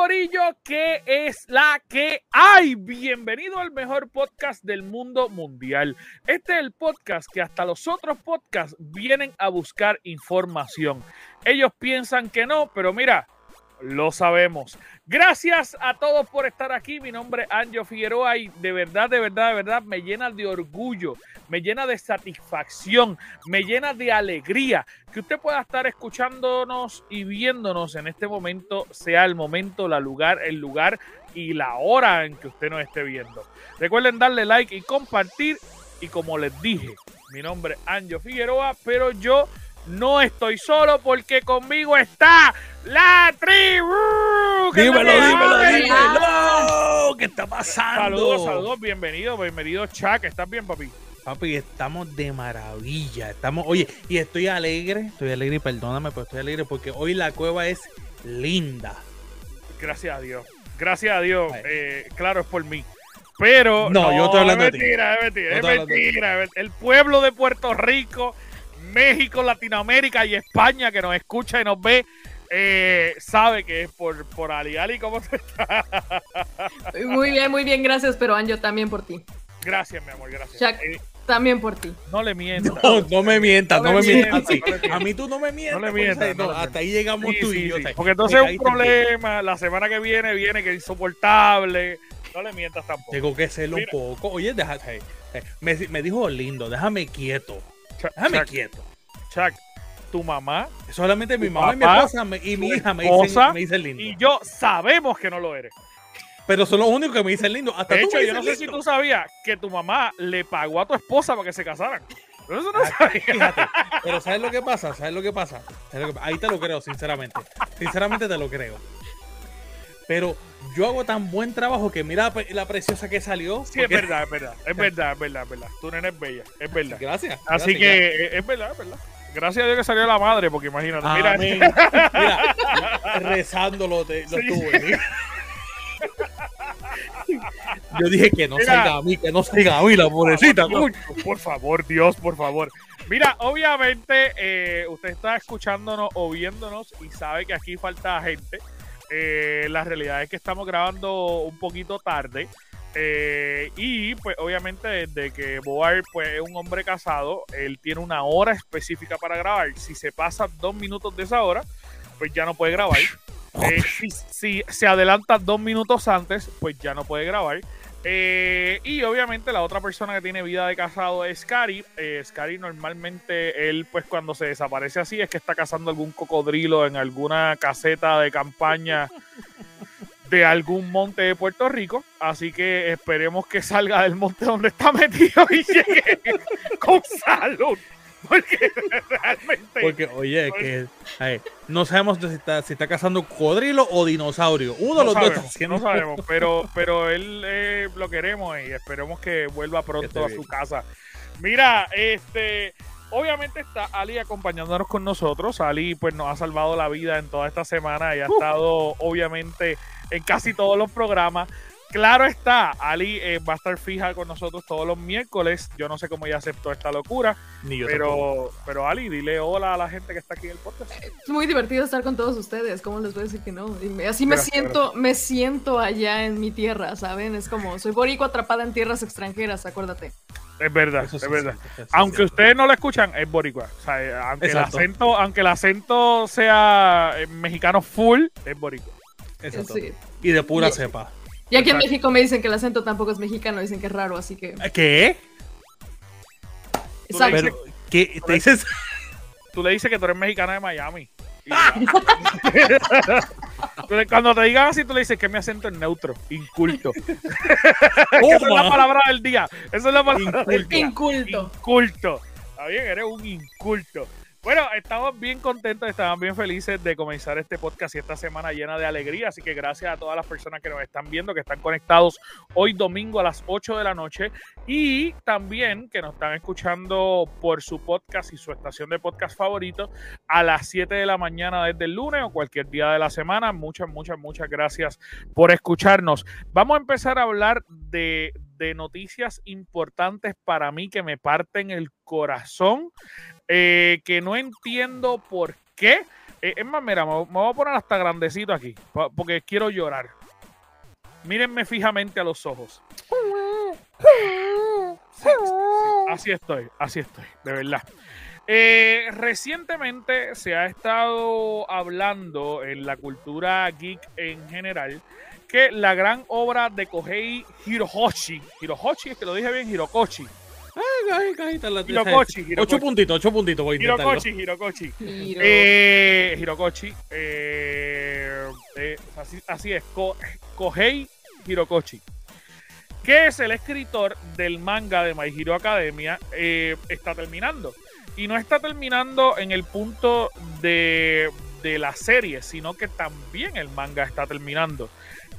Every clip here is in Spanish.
Corillo, ¿qué es la que hay? Bienvenido al mejor podcast del mundo mundial. Este es el podcast que hasta los otros podcasts vienen a buscar información. Ellos piensan que no, pero mira, lo sabemos. Gracias a todos por estar aquí. Mi nombre es Anjo Figueroa y de verdad, de verdad, de verdad me llena de orgullo, me llena de satisfacción, me llena de alegría que usted pueda estar escuchándonos y viéndonos en este momento, sea el momento, la lugar, el lugar y la hora en que usted nos esté viendo. Recuerden darle like y compartir. Y como les dije, mi nombre es Anjo Figueroa, pero yo no estoy solo porque conmigo está la tribu. ¿Qué Dímelo, dímelo, dímelo. ¿Qué está pasando? Saludos, saludos, bienvenido, bienvenido, Chuck. ¿Estás bien, papi? Papi, estamos de maravilla. Estamos, oye, y estoy alegre, estoy alegre y perdóname, pero estoy alegre porque hoy la cueva es linda. Gracias a Dios. Gracias a Dios. Eh, claro, es por mí. Pero. No, yo estoy hablando es de ti. mentira, es mentira, es de ti. mentira. El pueblo de Puerto Rico, México, Latinoamérica y España que nos escucha y nos ve. eh, sabe que es por, por Ali. Ali, ¿cómo te estás? Muy bien, muy bien, gracias, pero Anjo también por ti. Gracias, mi amor, gracias. Chuck. Eh, También por ti. no le mientas. No, no me mientas, No me mientas. no. A mí tú no me mientas. No le mientas, hasta ahí llegamos Sí, tú sí, y yo. Porque entonces Me un bien. problema. La semana que viene viene que es insoportable. No le mientas tampoco. Tengo que serlo Mira. un poco. Oye, hey, me, me dijo lindo, déjame quieto. Déjame quieto. Chuck, tu mamá Solamente mi mamá y mi esposa me- y mi hija me dicen, me dicen lindo. y yo sabemos que no lo eres. Pero son los únicos que me dicen lindo. Hasta De hecho, yo no sé si tú sabías que tu mamá le pagó a tu esposa para que se casaran. Pero eso no Ah, sabía. Fíjate, pero. ¿Sabes lo que pasa? ¿Sabes lo que pasa? Ahí te lo creo, sinceramente. Sinceramente te lo creo. Pero yo hago tan buen trabajo que mira la pre- la preciosa que salió. Sí, es verdad, es verdad. Es verdad, es verdad, es verdad. Tu nena es bella, es verdad. Gracias. Así gracias, que eh, es verdad, es verdad. Gracias a Dios que salió la madre, porque imagínate. gracias. Mira. Mira, rezándolo te, lo Sí. estuve. Yo dije que no Mira. salga a mí, que no salga a mí la pobrecita. Por favor, Dios, por favor, Dios, por favor. Mira, obviamente eh, usted está escuchándonos o viéndonos y sabe que aquí falta gente. Eh, la realidad es que estamos grabando un poquito tarde. eh, y pues obviamente desde que Boar pues, es un hombre casado, él tiene una hora específica para grabar. Si se pasa dos minutos de esa hora, pues ya no puede grabar. Eh, si, si se adelanta dos minutos antes, pues ya no puede grabar. Eh, y obviamente la otra persona que tiene vida de casado es Scary. Eh, Scary normalmente él pues cuando se desaparece así es que está cazando algún cocodrilo en alguna caseta de campaña de algún monte de Puerto Rico. Así que esperemos que salga del monte donde está metido y llegue con salud. Porque realmente... Porque, oye, que ay, no sabemos si está, si está cazando cocodrilo o dinosaurio. Uno de los dos está haciendo. no sabemos, pero, pero él eh, lo queremos y esperemos que vuelva pronto a su casa. Mira, este, obviamente está Ali acompañándonos con nosotros. Ali pues nos ha salvado la vida en toda esta semana y ha estado obviamente en casi todos los programas. Claro está, Ali eh, va a estar fija con nosotros todos los miércoles. Yo no sé cómo ella aceptó esta locura, Ni yo tampoco. pero, pero Ali, dile hola a la gente que está aquí en el podcast. Es muy divertido estar con todos ustedes. ¿Cómo les voy a decir que no? Y me- así me Gracias, siento, me siento allá en mi tierra, ¿saben? Es como soy boricua atrapada en tierras extranjeras, acuérdate. Es verdad, es sí es verdad. sí Aunque ustedes no lo escuchan, es boricua. O sea, eh, aunque el, acento, aunque el acento sea eh, mexicano full, es boricua. Exacto. Sí. Y de pura Y- cepa. Y aquí en. México me dicen que el acento tampoco es mexicano, dicen que es raro, así que. ¿Qué? Tú Exacto. Pero, ¿qué? ¿Te dices? Tú le dices que tú eres mexicana de Miami. Cuando te digan así, tú le dices que mi acento es neutro, inculto. Esa es la palabra del día. Esa es la palabra del día. Inculto. Inculto. Está bien, eres un inculto. Bueno, estamos bien contentos, estamos bien felices de comenzar este podcast y esta semana llena de alegría. Así que gracias a todas las personas que nos están viendo, que están conectados hoy domingo a las 8 de la noche y también que nos están escuchando por su podcast y su estación de podcast favorito a las 7 de la mañana desde el lunes o cualquier día de la semana. Muchas, muchas, muchas gracias por escucharnos. Vamos a empezar a hablar de, de noticias importantes para mí que me parten el corazón, eh, que no entiendo por qué. Eh, es más, mira, me, me, voy a poner hasta grandecito aquí, porque quiero llorar. Mírenme fijamente a los ojos. Sí, sí, así estoy, así estoy, de verdad. Eh, recientemente se ha estado hablando en la cultura geek en general que la gran obra de Kohei Hirohoshi, Hirohoshi, es que lo dije bien, Hirokoshi. Ay, ay, ay, la Hirokoshi, Hirokoshi. Ocho puntitos, ocho puntitos. Voy a intentarlo. Hirokoshi, Hirokoshi. Hiro. Eh, Hirokoshi. eh, eh, así, así es, Ko- Kohei Hirokoshi. Que es el escritor del manga de My Hero Academia. eh, está terminando. Y no está terminando en el punto de, de la serie, sino que también el manga está terminando.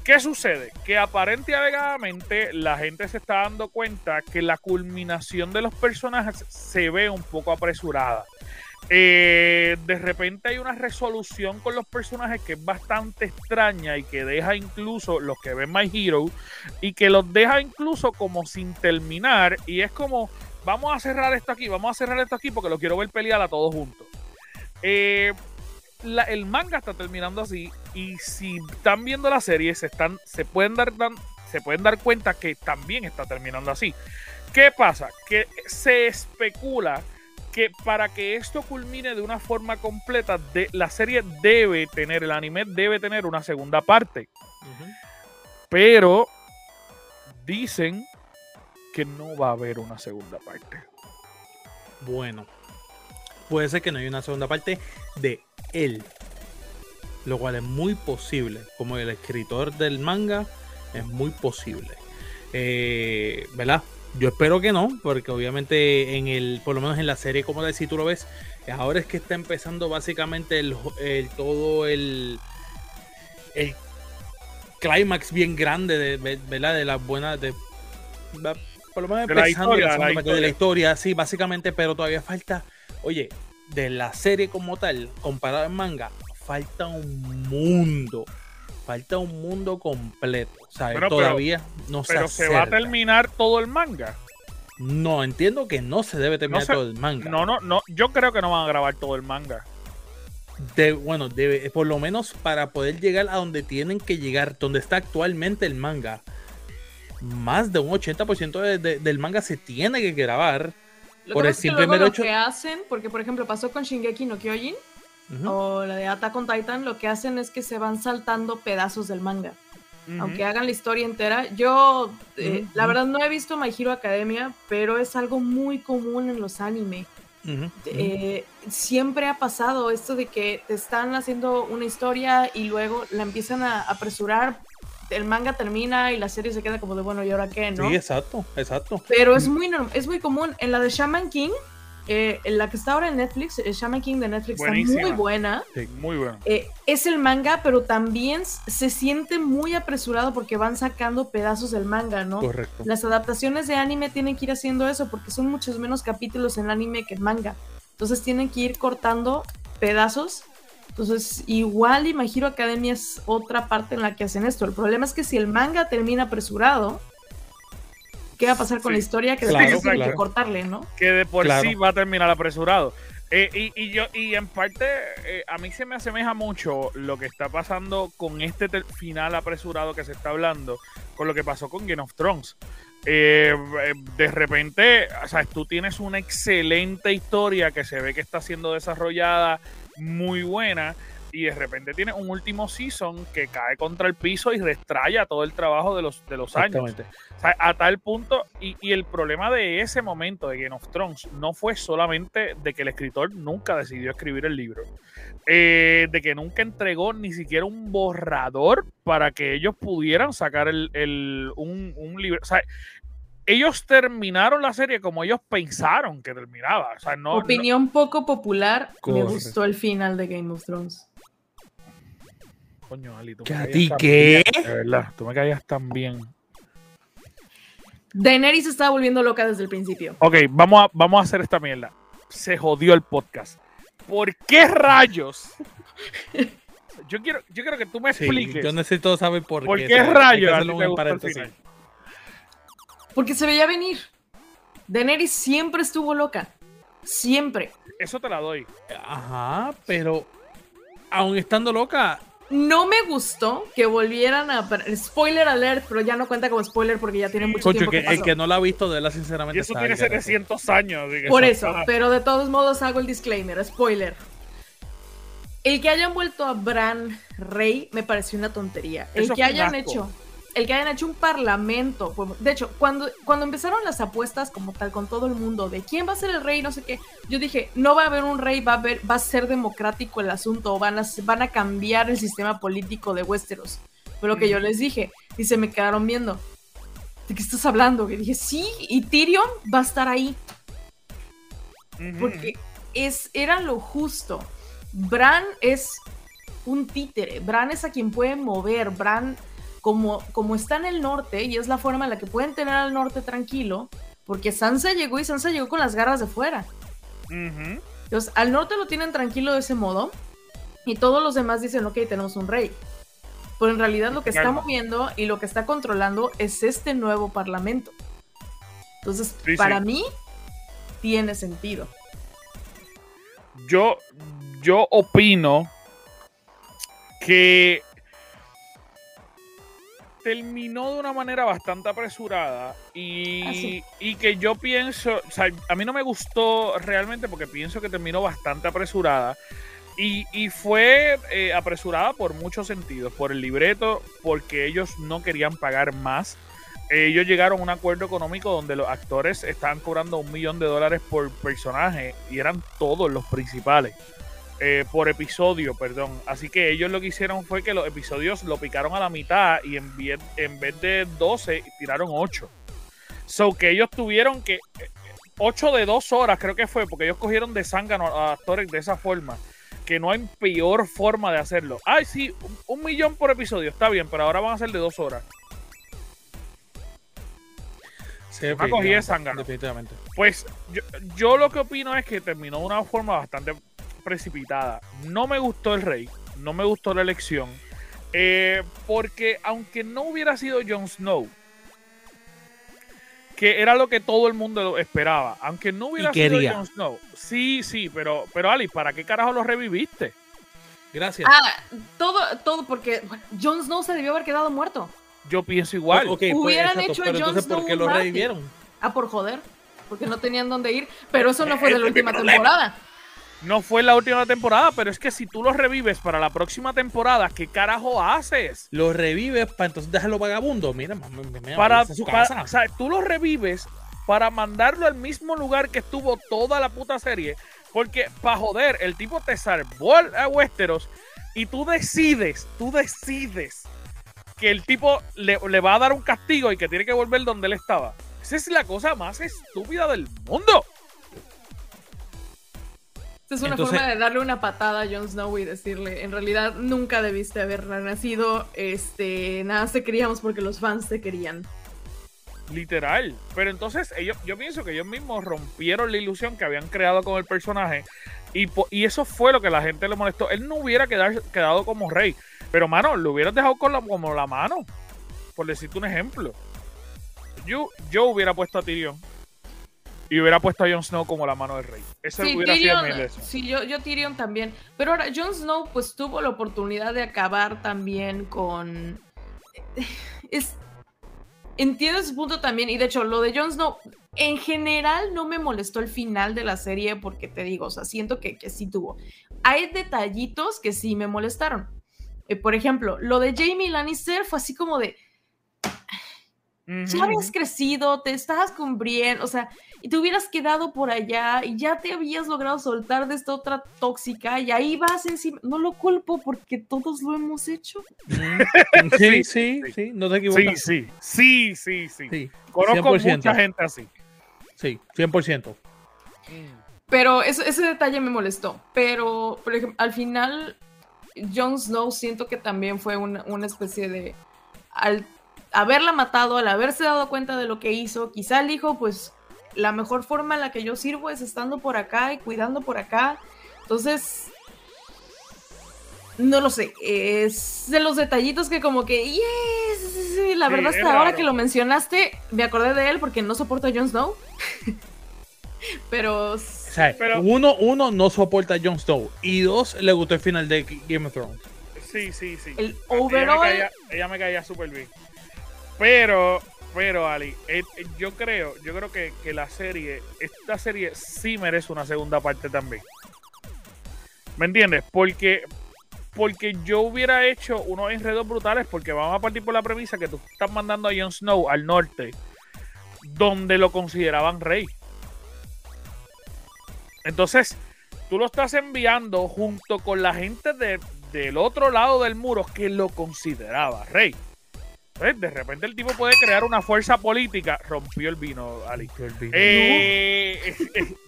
¿Qué sucede? Que aparente y alegadamente la gente se está dando cuenta que la culminación de los personajes se ve un poco apresurada. Eh, de repente hay una resolución con los personajes que es bastante extraña y que deja incluso los que ven My Hero y que los deja incluso como sin terminar y es como vamos a cerrar esto aquí, vamos a cerrar esto aquí porque lo quiero ver pelear a todos juntos. Eh, la- el manga está terminando así y si están viendo la serie se están se pueden dar dan- se pueden dar cuenta que también está terminando así. ¿Qué pasa? Que se especula que para que esto culmine de una forma completa, de, la serie debe tener, el anime debe tener una segunda parte. Pero dicen que no va a haber una segunda parte. Bueno, puede ser que no haya una segunda parte de él. Lo cual es muy posible. Como el escritor del manga, es muy posible. Eh, ¿Verdad? Yo espero que no, porque obviamente en el, por lo menos en la serie, como de si tú lo ves, ahora es que está empezando básicamente el, el- todo el el clímax bien grande de, ¿verdad? de las buenas de por lo menos De la empezando historia, la de la historia, sí, básicamente, pero todavía falta, oye, de la serie como tal, comparado al manga, falta un mundo, falta un mundo completo. Bueno, pero- todavía no se Pero se va a terminar todo el manga. No, entiendo que no se debe terminar No se- todo el manga. No, no, no. Yo creo que no van a grabar todo el manga. De- bueno, debe, por lo menos para poder llegar a donde tienen que llegar, donde está actualmente el manga, más de un 80% de- de- del manga se tiene que grabar. Lo por que el pasa es que luego lo hecho- que hacen, porque por ejemplo pasó con Shingeki no Kyojin o la de Attack on Titan, lo que hacen es que se van saltando pedazos del manga. Aunque hagan la historia entera, yo eh, la verdad no he visto My Hero Academia, pero es algo muy común en los anime. Eh, siempre ha pasado esto de que te están haciendo una historia y luego la empiezan a apresurar, el manga termina y la serie se queda como de bueno, ¿y ahora qué? ¿no? Sí, exacto, exacto. Pero es muy, es muy común. En la de Shaman King, eh, en la que está ahora en Netflix, el Shaman King de Netflix Buenísima. está muy buena. Muy bueno. Eh, es el manga, pero también se siente muy apresurado porque van sacando pedazos del manga, ¿no? Correcto. Las adaptaciones de anime tienen que ir haciendo eso porque son muchos menos capítulos en anime que en manga. Entonces tienen que ir cortando pedazos. Entonces, igual Hero Academia es otra parte en la que hacen esto. El problema es que si el manga termina apresurado, ¿qué va a pasar con Sí. la historia? Que Claro, después tienen claro. que cortarle, ¿no? que de por Claro. sí va a terminar apresurado. Eh, y, y yo y en parte eh, a mí se me asemeja mucho lo que está pasando con este final apresurado que se está hablando con lo que pasó con Game of Thrones. Eh, eh, de repente, o sea, tú tienes una excelente historia que se ve que está siendo desarrollada muy buena y de repente tienes un último season que cae contra el piso y restraya todo el trabajo de los, de los años. Exactamente. O sea, a tal punto, y, y el problema de ese momento de Game of Thrones no fue solamente de que el escritor nunca decidió escribir el libro, eh, de que nunca entregó ni siquiera un borrador para que ellos pudieran sacar el, el- un, un libro. O sea, ellos terminaron la serie como ellos pensaron que terminaba. O sea, no, no- Opinión poco popular, me gustó el final de Game of Thrones. coño, Ali, tú me ¿Que a ti qué? bien, De verdad, tú me caías tan bien. Daenerys se estaba volviendo loca desde el principio. Ok, vamos a, vamos a hacer esta mierda. Se jodió el podcast. ¿Por qué rayos? Yo quiero, yo quiero que tú me Sí, expliques. yo necesito saber por, ¿Por qué. qué rayos Porque se veía venir. Daenerys siempre estuvo loca. Siempre. Eso te la doy. Ajá, pero aún estando loca, No me gustó que volvieran a... Spoiler alert, pero ya no cuenta como spoiler porque ya tiene mucho tiempo que, que el que no la ha visto de la sinceramente. Y eso tiene al garete. 700 años. Por eso- pero de todos modos hago el disclaimer, spoiler. El que hayan vuelto a Bran rey me pareció una tontería. El Eso que hayan asco. hecho, el que hayan hecho un parlamento, de hecho, cuando, cuando empezaron las apuestas como tal con todo el mundo de quién va a ser el rey, no sé qué, yo dije, no va a haber un rey, va a haber, va a ser democrático el asunto, van a, van a cambiar el sistema político de Westeros. Fue lo que yo les dije y se me quedaron viendo. ¿De qué estás hablando? Y dije, sí, y Tyrion va a estar ahí porque es, era lo justo. Bran es un títere, Bran es a quien pueden mover, Bran como, como está en el norte y es la forma en la que pueden tener al norte tranquilo, porque Sansa llegó y Sansa llegó con las garras de fuera. Entonces, al norte lo tienen tranquilo de ese modo y todos los demás dicen, ok, tenemos un rey. Pero en realidad lo que está moviendo y lo que está controlando es este nuevo parlamento. Entonces, Sí, para sí. mí, tiene sentido. Yo, yo opino que terminó de una manera bastante apresurada y, Ah, y que yo pienso, o sea, a mí no me gustó realmente porque pienso que terminó bastante apresurada y, y fue eh, apresurada por muchos sentidos, por el libreto, porque ellos no querían pagar más. Ellos llegaron a un acuerdo económico donde los actores estaban cobrando un millón de dólares por personaje y eran todos los principales. Eh, por episodio, perdón. Así que ellos lo que hicieron fue que los episodios lo picaron a la mitad y en vez, en vez de 12 tiraron 8. So que ellos tuvieron que 8 de 2 horas creo que fue porque ellos cogieron de zángano a actores de esa forma. Que no hay peor forma de hacerlo. Ay, sí, un, un millón por episodio, está bien, pero ahora van a ser de 2 horas. Sí, me cogí de zángano. Definitivamente. Pues yo, yo lo que opino es que terminó de una forma bastante precipitada. No me gustó el rey, no me gustó la elección, eh, porque aunque no hubiera sido Jon Snow, que era lo que todo el mundo esperaba, aunque no hubiera sido. Jon Snow, sí, sí, pero, pero Ali, ¿para qué carajo lo reviviste? Gracias. Ah, todo, todo porque bueno, Jon Snow se debió haber quedado muerto. Yo pienso igual. Pues, Hubieran exacto, hecho a Jon entonces, ¿por Snow qué lo revivieron? Ah, por joder. Porque no tenían dónde ir. Pero eso no fue de la última temporada. No fue la última temporada, pero es que si tú lo revives para la próxima temporada, ¿qué carajo haces? Lo revives para entonces dejarlo vagabundo. Mira, mami, mira, para, su para- casa. o sea, tú lo revives para mandarlo al mismo lugar que estuvo toda la puta serie. Porque, para joder, el tipo te salvó al- a Westeros y tú decides, tú decides que el tipo le, le va a dar un castigo y que tiene que volver donde él estaba. Esa es la cosa más estúpida del mundo. Esta es una Entonces- forma de darle una patada a Jon Snow y decirle, en realidad nunca debiste haber nacido, este, nada te queríamos porque los fans te querían. Literal. Pero entonces ellos, yo pienso que ellos mismos rompieron la ilusión que habían creado con el personaje. Y, y eso fue lo que la gente le molestó. Él no hubiera quedar- quedado como rey. Pero, mano, lo hubieras dejado con la, como la mano. Por decirte un ejemplo. Yo, yo hubiera puesto a Tyrion. Y hubiera puesto a Jon Snow como la mano del rey. Eso Sí, hubiera sido mi Tyrion, elección. sí, yo, yo Tyrion también. Pero ahora, Jon Snow pues tuvo la oportunidad de acabar también con... Es... Entiendo ese punto también, y de hecho, lo de Jon Snow, en general no me molestó el final de la serie porque te digo, o sea, siento que, que sí tuvo. Hay detallitos que sí me molestaron. Eh, por ejemplo, lo de Jamie Lannister fue así como de, ya habías crecido, te estabas con Brienne, o sea, y te hubieras quedado por allá y ya te habías logrado soltar de esta otra tóxica y ahí vas encima. No lo culpo porque todos lo hemos hecho. Sí, sí, sí, no te Sí, equivocas. sí, sí, sí, sí. Sí, Conozco 100%. mucha gente así. sí, 100%. Pero eso- ese detalle me molestó. Pero, por ejemplo, al final, Jon Snow siento que también fue una, una especie de. Al haberla matado, al haberse dado cuenta de lo que hizo, quizá el hijo, pues, la mejor forma en la que yo sirvo es estando por acá y cuidando por acá. Entonces. No lo sé, es de los detallitos que como que, yes, la Sí, verdad es hasta ahora raro. que lo mencionaste, me acordé de él porque no soporto a Jon Snow. Pero O sea, Pero- uno, uno no soporta a Jon Snow y dos le gustó el final de Game of Thrones. Sí, sí, sí. el Ella me overall caía, ella me caía súper bien. Pero, pero, Ali, eh, yo creo, yo creo que, que la serie, esta serie sí merece una segunda parte también. ¿Me entiendes? Porque, porque yo hubiera hecho unos enredos brutales porque vamos a partir por la premisa que tú estás mandando a Jon Snow al norte, donde lo consideraban rey. Entonces, tú lo estás enviando junto con la gente de- del otro lado del muro que lo consideraba rey. Entonces, de repente el tipo puede crear una fuerza política. Rompió el vino, Ali. Eh,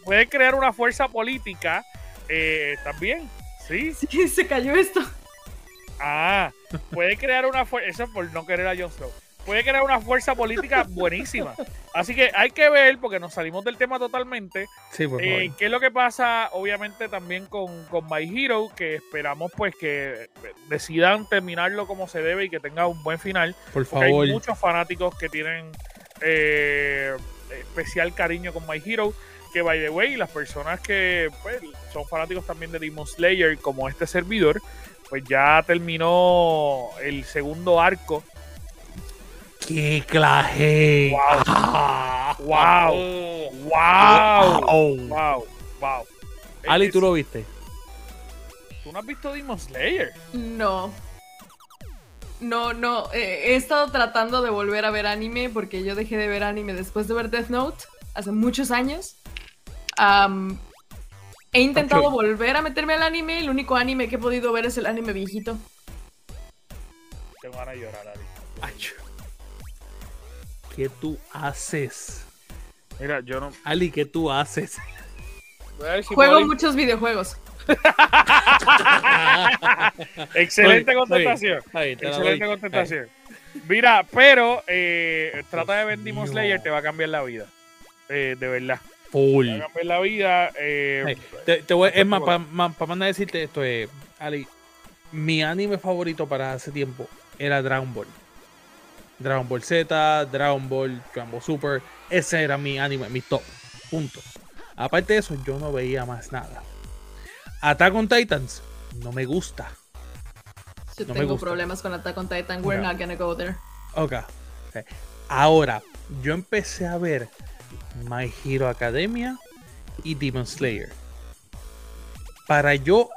puede crear una fuerza política eh, también. Sí. Sí, se cayó esto. Ah, puede crear una fuerza. Eso por no querer a Jon Snow. Puede crear una fuerza política buenísima. Así que hay que ver, porque nos salimos del tema totalmente. Sí, por favor. Eh, ¿Qué es lo que pasa, obviamente, también con, con My Hero? Que esperamos, pues, que decidan terminarlo como se debe y que tenga un buen final. por Porque favor. hay muchos fanáticos que tienen eh, especial cariño con My Hero. Que, by the way, las personas que pues, son fanáticos también de Demon Slayer, como este servidor, pues ya terminó el segundo arco. ¡Qué claje! Wow. ¡Wow! ¡Wow! Wow. ¡Wow! ¡Wow! Ali, ¿tú lo viste? ¿Tú no has visto Demon Slayer? No. No, no. eh, he estado tratando de volver a ver anime porque yo dejé de ver anime después de ver Death Note hace muchos años. He intentado volver a meterme al anime. El único anime que he podido ver es el anime viejito. Tengo ganas de llorar, Ali. ¿Qué tú haces? Mira, yo no. Ali, ¿qué tú haces? Si Juego puedo- muchos videojuegos. Excelente contestación. Excelente contestación. Mira, pero eh, trata de ver Demon. Slayer, te va a cambiar la vida. Eh, de verdad. Full. Te va a cambiar la vida. eh, te, te voy, es más, para mandar a decirte esto, eh, Ali, mi anime favorito para hace tiempo era Dragon Ball. Dragon Ball Z, Dragon Ball, Dragon Ball Super, ese era mi anime, mi top. Punto. Aparte de eso, yo no veía más nada. Attack on Titans no me gusta. Yo No me tengo gusta. problemas con Attack on Titan. We're not gonna go there. Ok. Ahora, yo empecé a ver My Hero Academia y Demon Slayer. Para yo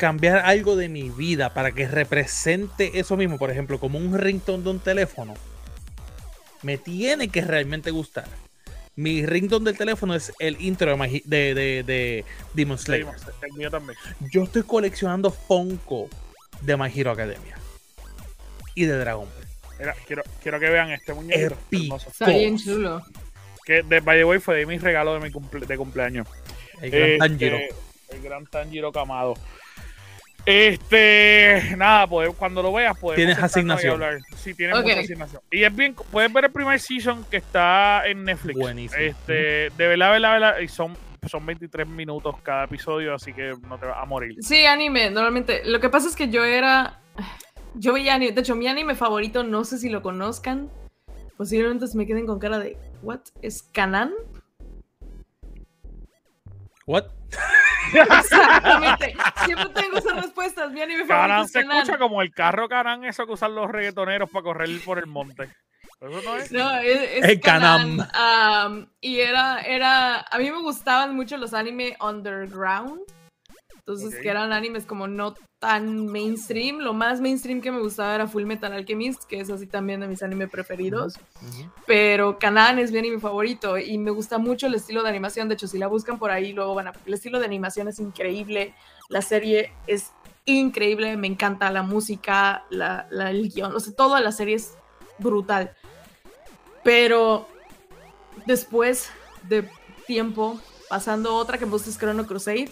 cambiar algo de mi vida, para que represente eso mismo, por ejemplo, como un ringtone de un teléfono, me tiene que realmente gustar. Mi ringtone del teléfono es el intro de, de, de- de Demon Slayer. Demon Slayer, el mío también. Yo estoy coleccionando Funko de My Hero Academia y de Dragon Ball. Mira, quiero, quiero que vean este hermoso. Está bien chulo. Que de by the way fue de mi regalo de mi cumple- de cumpleaños. El gran Este, Tanjiro. El gran Tanjiro Kamado. Este, nada, pues, cuando lo veas, podemos Tienes asignación. Sí, tienes mucha asignación. Y es bien, puedes ver el primer season que está en Netflix. Buenísimo. Este, de verdad, verdad, verdad, y son, son 23 minutos cada episodio, así que no te vas a morir. Sí, anime, normalmente. Lo que pasa es que yo era. Yo veía anime. De hecho, mi anime favorito, no sé si lo conozcan. Posiblemente se me queden con cara de. ¿What? ¿Es Kanan? What? Exactamente. Siempre tengo esas respuestas. Mi anime favorito Canan es se escucha como el carro Canan, eso que usan los reggaetoneros para correr por el monte. Eso no es. No, es, es El Kanan. Kanan. Am, y era, era. A mí me gustaban mucho los anime underground. Entonces, que eran animes como no tan mainstream. Lo más mainstream que me gustaba era Full Metal Alchemist, que es así también de mis animes preferidos. Ujú. Pero Kanan es bien mi favorito y me gusta mucho el estilo de animación. De hecho, si la buscan por ahí, luego van a. El estilo de animación es increíble. La serie es increíble. Me encanta la música, la, la- el guion. O sea, toda la serie es brutal. Pero después de tiempo, pasando otra que puse es Chrono Crusade.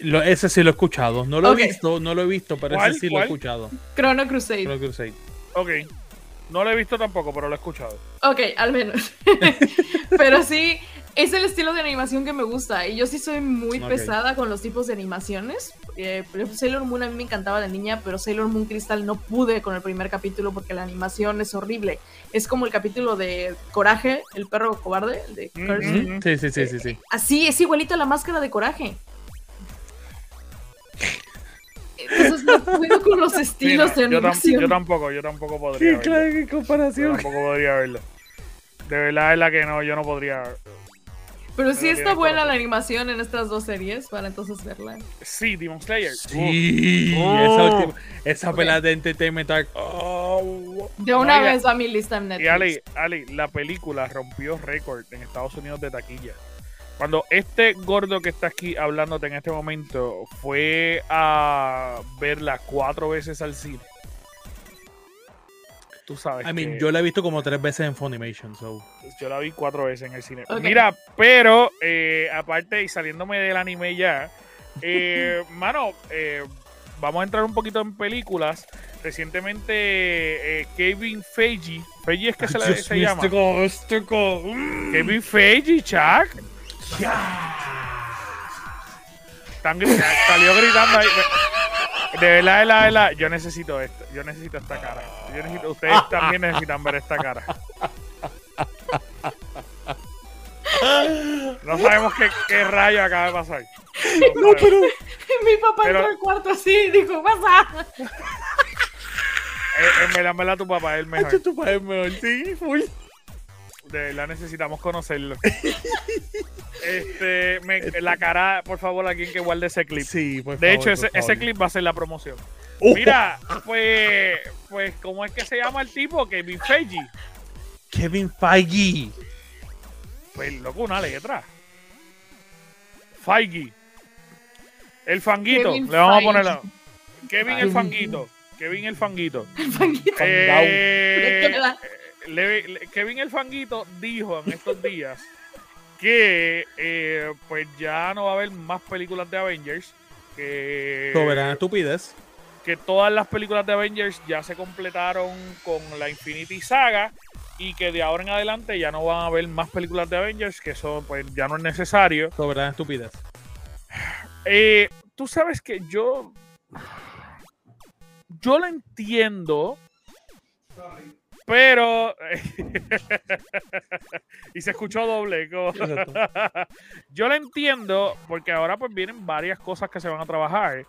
Lo- ese sí lo he escuchado. No lo Ok. he visto, no lo he visto, pero ¿Cuál? ese sí lo ¿Cuál? he escuchado. Chrono Crusade. Chrono Crusade. Ok. No lo he visto tampoco, pero lo he escuchado. Ok, al menos. Pero sí, es el estilo de animación que me gusta. Y yo sí soy muy Ok. pesada con los tipos de animaciones. Eh, Sailor Moon a mí me encantaba de niña, pero Sailor Moon Crystal no pude con el primer capítulo porque la animación es horrible. Es como el capítulo de Coraje, el perro cobarde, el de. Curse. Ujú. Sí, sí, sí, sí, sí. Así, es igualita a la máscara de Coraje. Entonces no puedo con los Sí, estilos no, de yo, tam- yo tampoco, yo tampoco podría verlo. qué Yo comparación. tampoco podría verlo. De verdad es la que no, yo no podría. Pero sí está buena la animación en estas dos series para entonces verla. Sí, Demon Slayer. Sí, Oh. esa, última- esa Ok. pelada de Entertainment Arc. Oh. De una No, y- vez va a mi lista en Y Netflix. Ali, Ali, la película rompió récord en Estados Unidos de taquilla. Cuando este gordo que está aquí hablándote en este momento fue a verla cuatro veces al cine. Tú sabes. I mean, que yo la he visto como tres veces en Funimation, so. yo la vi cuatro veces en el cine. Mira, pero eh, aparte y saliéndome del anime ya, eh, mano, eh, vamos a entrar un poquito en películas. Recientemente, eh, Kevin Feige, Feige es que se, le- Dios se llama. este este mm. Kevin Feige, Chuck. Están gri- salió gritando ahí. De verdad, de verdad, de verdad, yo necesito esto. Yo necesito esta cara. Yo necesito- ustedes también necesitan ver esta cara. No sabemos qué, qué rayo acaba de pasar. No, pero. Mi papá Pero- entró al cuarto así y dijo, pasa. Eh, En verdad, en verdad, tu papá es el mejor. Hacho, tu padre es mejor, sí, full. De verdad, necesitamos conocerlo. Este, me- la cara, por favor, alguien que guarde ese clip. Sí, por De favor, hecho, ese, por ese favor. clip va a ser la promoción. Oh, Mira, pues, pues, ¿cómo es que se llama el tipo? Kevin Feige. Kevin Feige. Pues, loco, una letra. Feige. El fanguito. Kevin Le vamos a Feige. poner la- Kevin el Feige. fanguito. Kevin el fanguito. El fanguito. Eh, le- Kevin el fanguito dijo en estos días que eh, pues ya no va a haber más películas de Avengers. Que, Soberana estupidez. que todas las películas de Avengers ya se completaron con la Infinity Saga y que de ahora en adelante ya no van a haber más películas de Avengers, que eso pues ya no es necesario. Soberana estupidez. Eh, Tú sabes que yo yo lo entiendo, pero y se escuchó doble. como- yo lo entiendo porque ahora pues vienen varias cosas que se van a trabajar.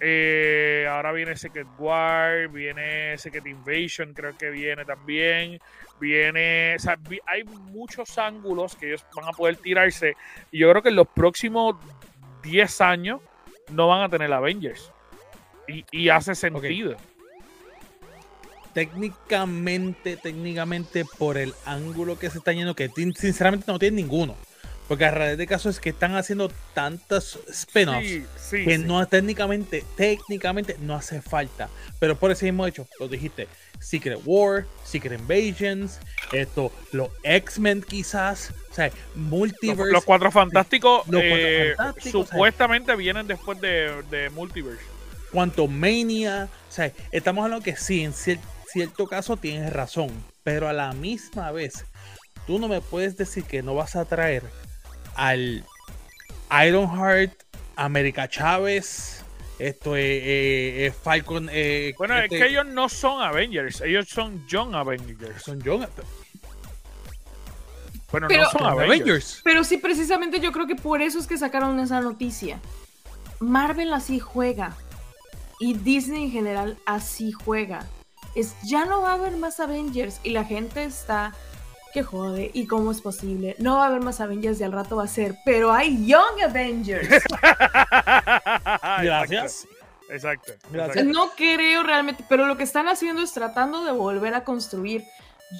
Eh, ahora viene Secret War, viene Secret Invasion, creo que viene también. Viene, o sea, hay muchos ángulos que ellos van a poder tirarse. Y yo creo que en los próximos 10 años no van a tener Avengers. Y, y hace sentido. Técnicamente, técnicamente, por el ángulo que se está yendo, que sinceramente no tiene ninguno. Porque a raíz de caso es que están haciendo tantas spin-offs Sí, sí, que sí. no técnicamente, técnicamente no hace falta. Pero por ese mismo hecho, lo dijiste, Secret War, Secret Invasions, esto, los X-Men quizás, o sea, Multiverse. los cuatro fantásticos, Los Cuatro eh, Fantásticos, supuestamente vienen después de, de Multiverse. Quantumania, o sea, estamos hablando que sí, en cier- cierto caso tienes razón, pero a la misma vez, tú no me puedes decir que no vas a traer al Ironheart, América Chávez, esto es eh, eh, Falcon. eh, Bueno, este- es que ellos no son Avengers, ellos son Young Avengers. son John, Bueno, Pero- no son son Avengers. Avengers. Pero sí, precisamente yo creo que por eso es que sacaron esa noticia. Marvel así juega. Y Disney en general así juega. Es, ya no va a haber más Avengers. Y la gente está qué jode, y cómo es posible. No va a haber más Avengers y al rato va a ser, pero hay Young Avengers. Gracias. Exacto. Gracias. No creo realmente, pero lo que están haciendo es tratando de volver a construir.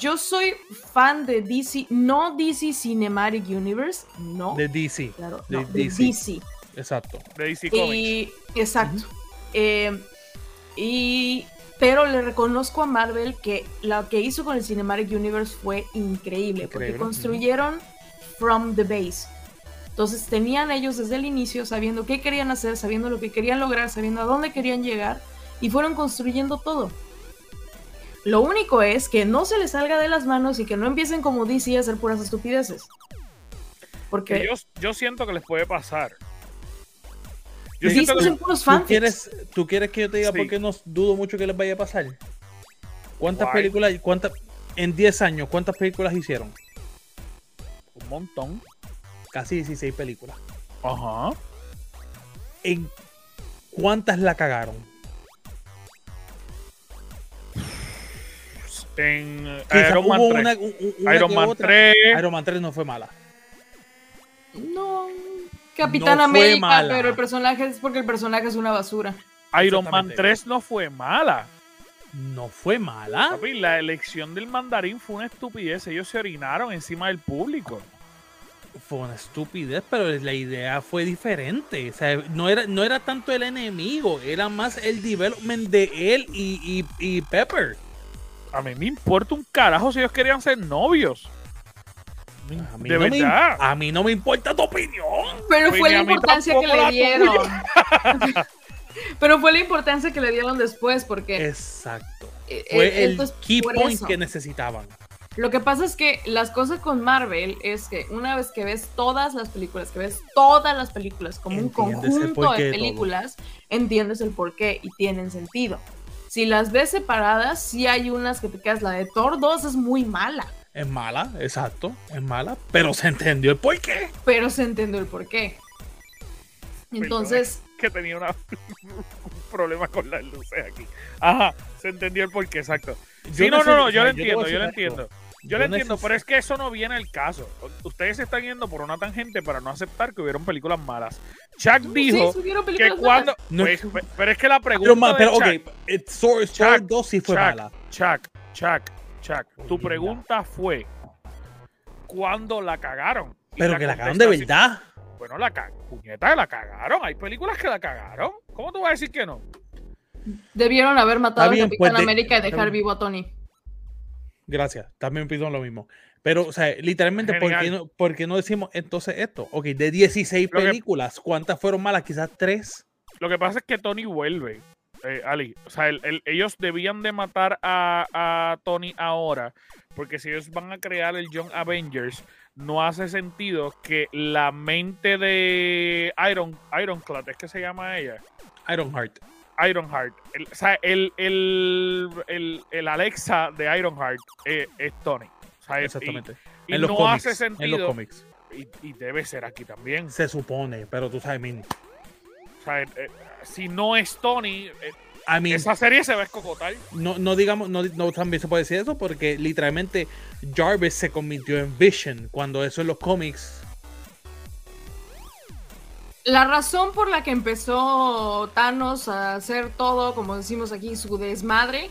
Yo soy fan de DC, no DC Cinematic Universe, no. De DC. claro, de no, de DC. Exacto. De DC Comics. Y, exacto. Eh, y, pero le reconozco a Marvel que lo que hizo con el Cinematic Universe fue increíble, porque construyeron from the base. Entonces tenían ellos desde el inicio sabiendo qué querían hacer, sabiendo lo que querían lograr, sabiendo a dónde querían llegar y fueron construyendo todo. Lo único es que no se les salga de las manos y que no empiecen como DC a hacer puras estupideces. Porque Que yo, yo siento que les puede pasar. Yo Sí, siento que hacen puros ¿Tú quieres, ¿Tú quieres que yo te diga Sí. por qué no dudo mucho que les vaya a pasar? ¿Cuántas Guay. películas, cuántas, en 10 años, cuántas películas hicieron? un montón. Casi 16 películas. Ajá. ¿En cuántas la cagaron? En Quizá Iron Man hubo 3. una- un- un- una Iron Man otra. 3. Iron Man 3 no fue mala. No, Capitán No fue América, mala. pero el personaje es porque el personaje es una basura. Iron Man Exactamente. 3 no fue mala. No fue mala. Papi, la elección del mandarín fue una estupidez. Ellos se orinaron encima del público. Fue una estupidez, pero la idea fue diferente. O sea, no era, no era tanto el enemigo, era más el development de él y, y, y Pepper. A mí me importa un carajo si ellos querían ser novios. A mí, De no me, verdad. a mí no me importa tu opinión. Pero fue la importancia que le dieron. pero fue la importancia que le dieron después, porque Exacto. eh, Fue eh, el key point eso. que necesitaban. Lo que pasa es que las cosas con Marvel es que una vez que ves todas las películas, que ves todas las películas como un Entiendes conjunto de todo. películas, entiendes el porqué y tienen sentido. Si las ves separadas, sí hay unas que te quedas. La de Thor 2 es muy mala, Es mala, exacto, es mala, pero se entendió el por qué. pero se entendió el porqué. Entonces, Que tenía una- un problema con las luces aquí. Ajá, se entendió el porqué, exacto. Sí, no, no, no, yo lo entiendo, yo lo entiendo. Yo Yo lo entiendo, pero es que eso no viene al caso. Ustedes se están yendo por una tangente para no aceptar que hubieron películas malas. Chuck dijo sí, que cuando... No. pues, pe- pero es que la pregunta Pero, de pero Chuck, ok, Thor Chuck, 2 sí fue Chuck, mala. Chuck, Chuck, Chuck, tu pregunta fue ¿cuándo la cagaron? Y Pero que la cagaron de verdad. Bueno, la ca- puñeta, la cagaron. Hay películas que la cagaron. ¿Cómo tú vas a decir que no? Debieron haber matado bien, a Capitán pues, de- América y dejar vivo a Tony. Gracias, también pido lo mismo. Pero, o sea, literalmente, ¿por qué, no, por qué no decimos entonces esto? Ok, de 16 Lo que- películas, ¿cuántas fueron malas? Quizás 3. Lo que pasa es que Tony vuelve, eh, Ali. O sea, el- el- ellos debían de matar a, a Tony ahora, porque si ellos van a crear el Young Avengers, no hace sentido que la mente de Iron Ironclad, es que se llama ella, Ironheart. Ironheart, el, o sea, el, el, el, el Alexa de Ironheart eh, es Tony. O sea, y- Exactamente. Y, en los no cómics. hace En los sentido. cómics. Y, y debe ser aquí también. Se supone, pero tú sabes, mean, O sea, eh, si no es Tony, eh, I mean, esa serie se va a escocotar. no, no digamos, no, no también se puede decir eso porque literalmente Jarvis se convirtió en Vision cuando eso en los cómics. La razón por la que empezó Thanos a hacer todo, como decimos aquí, su desmadre,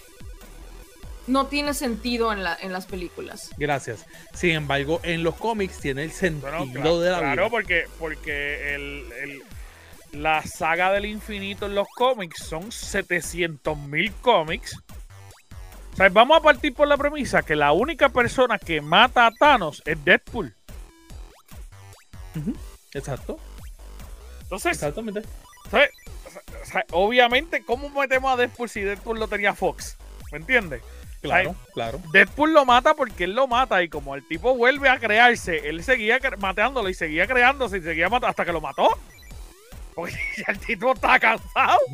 no tiene sentido en, la, en las películas. Gracias. Sin embargo, en los cómics tiene el sentido Bueno, claro, de la claro, vida. porque, porque el, el- la saga del infinito en los cómics son 700 mil cómics. O sea, vamos a partir por la premisa que la única persona que mata a Thanos es Deadpool. Exacto, Entonces, exactamente. ¿sabes? O sea, obviamente, ¿cómo metemos a Deadpool si Deadpool lo tenía Fox? ¿Me entiendes? Claro, claro. Deadpool lo mata porque él lo mata y como el tipo vuelve a crearse, él seguía matándolo y seguía creándose y seguía matando hasta que lo mató. Porque ya el tipo está cansado.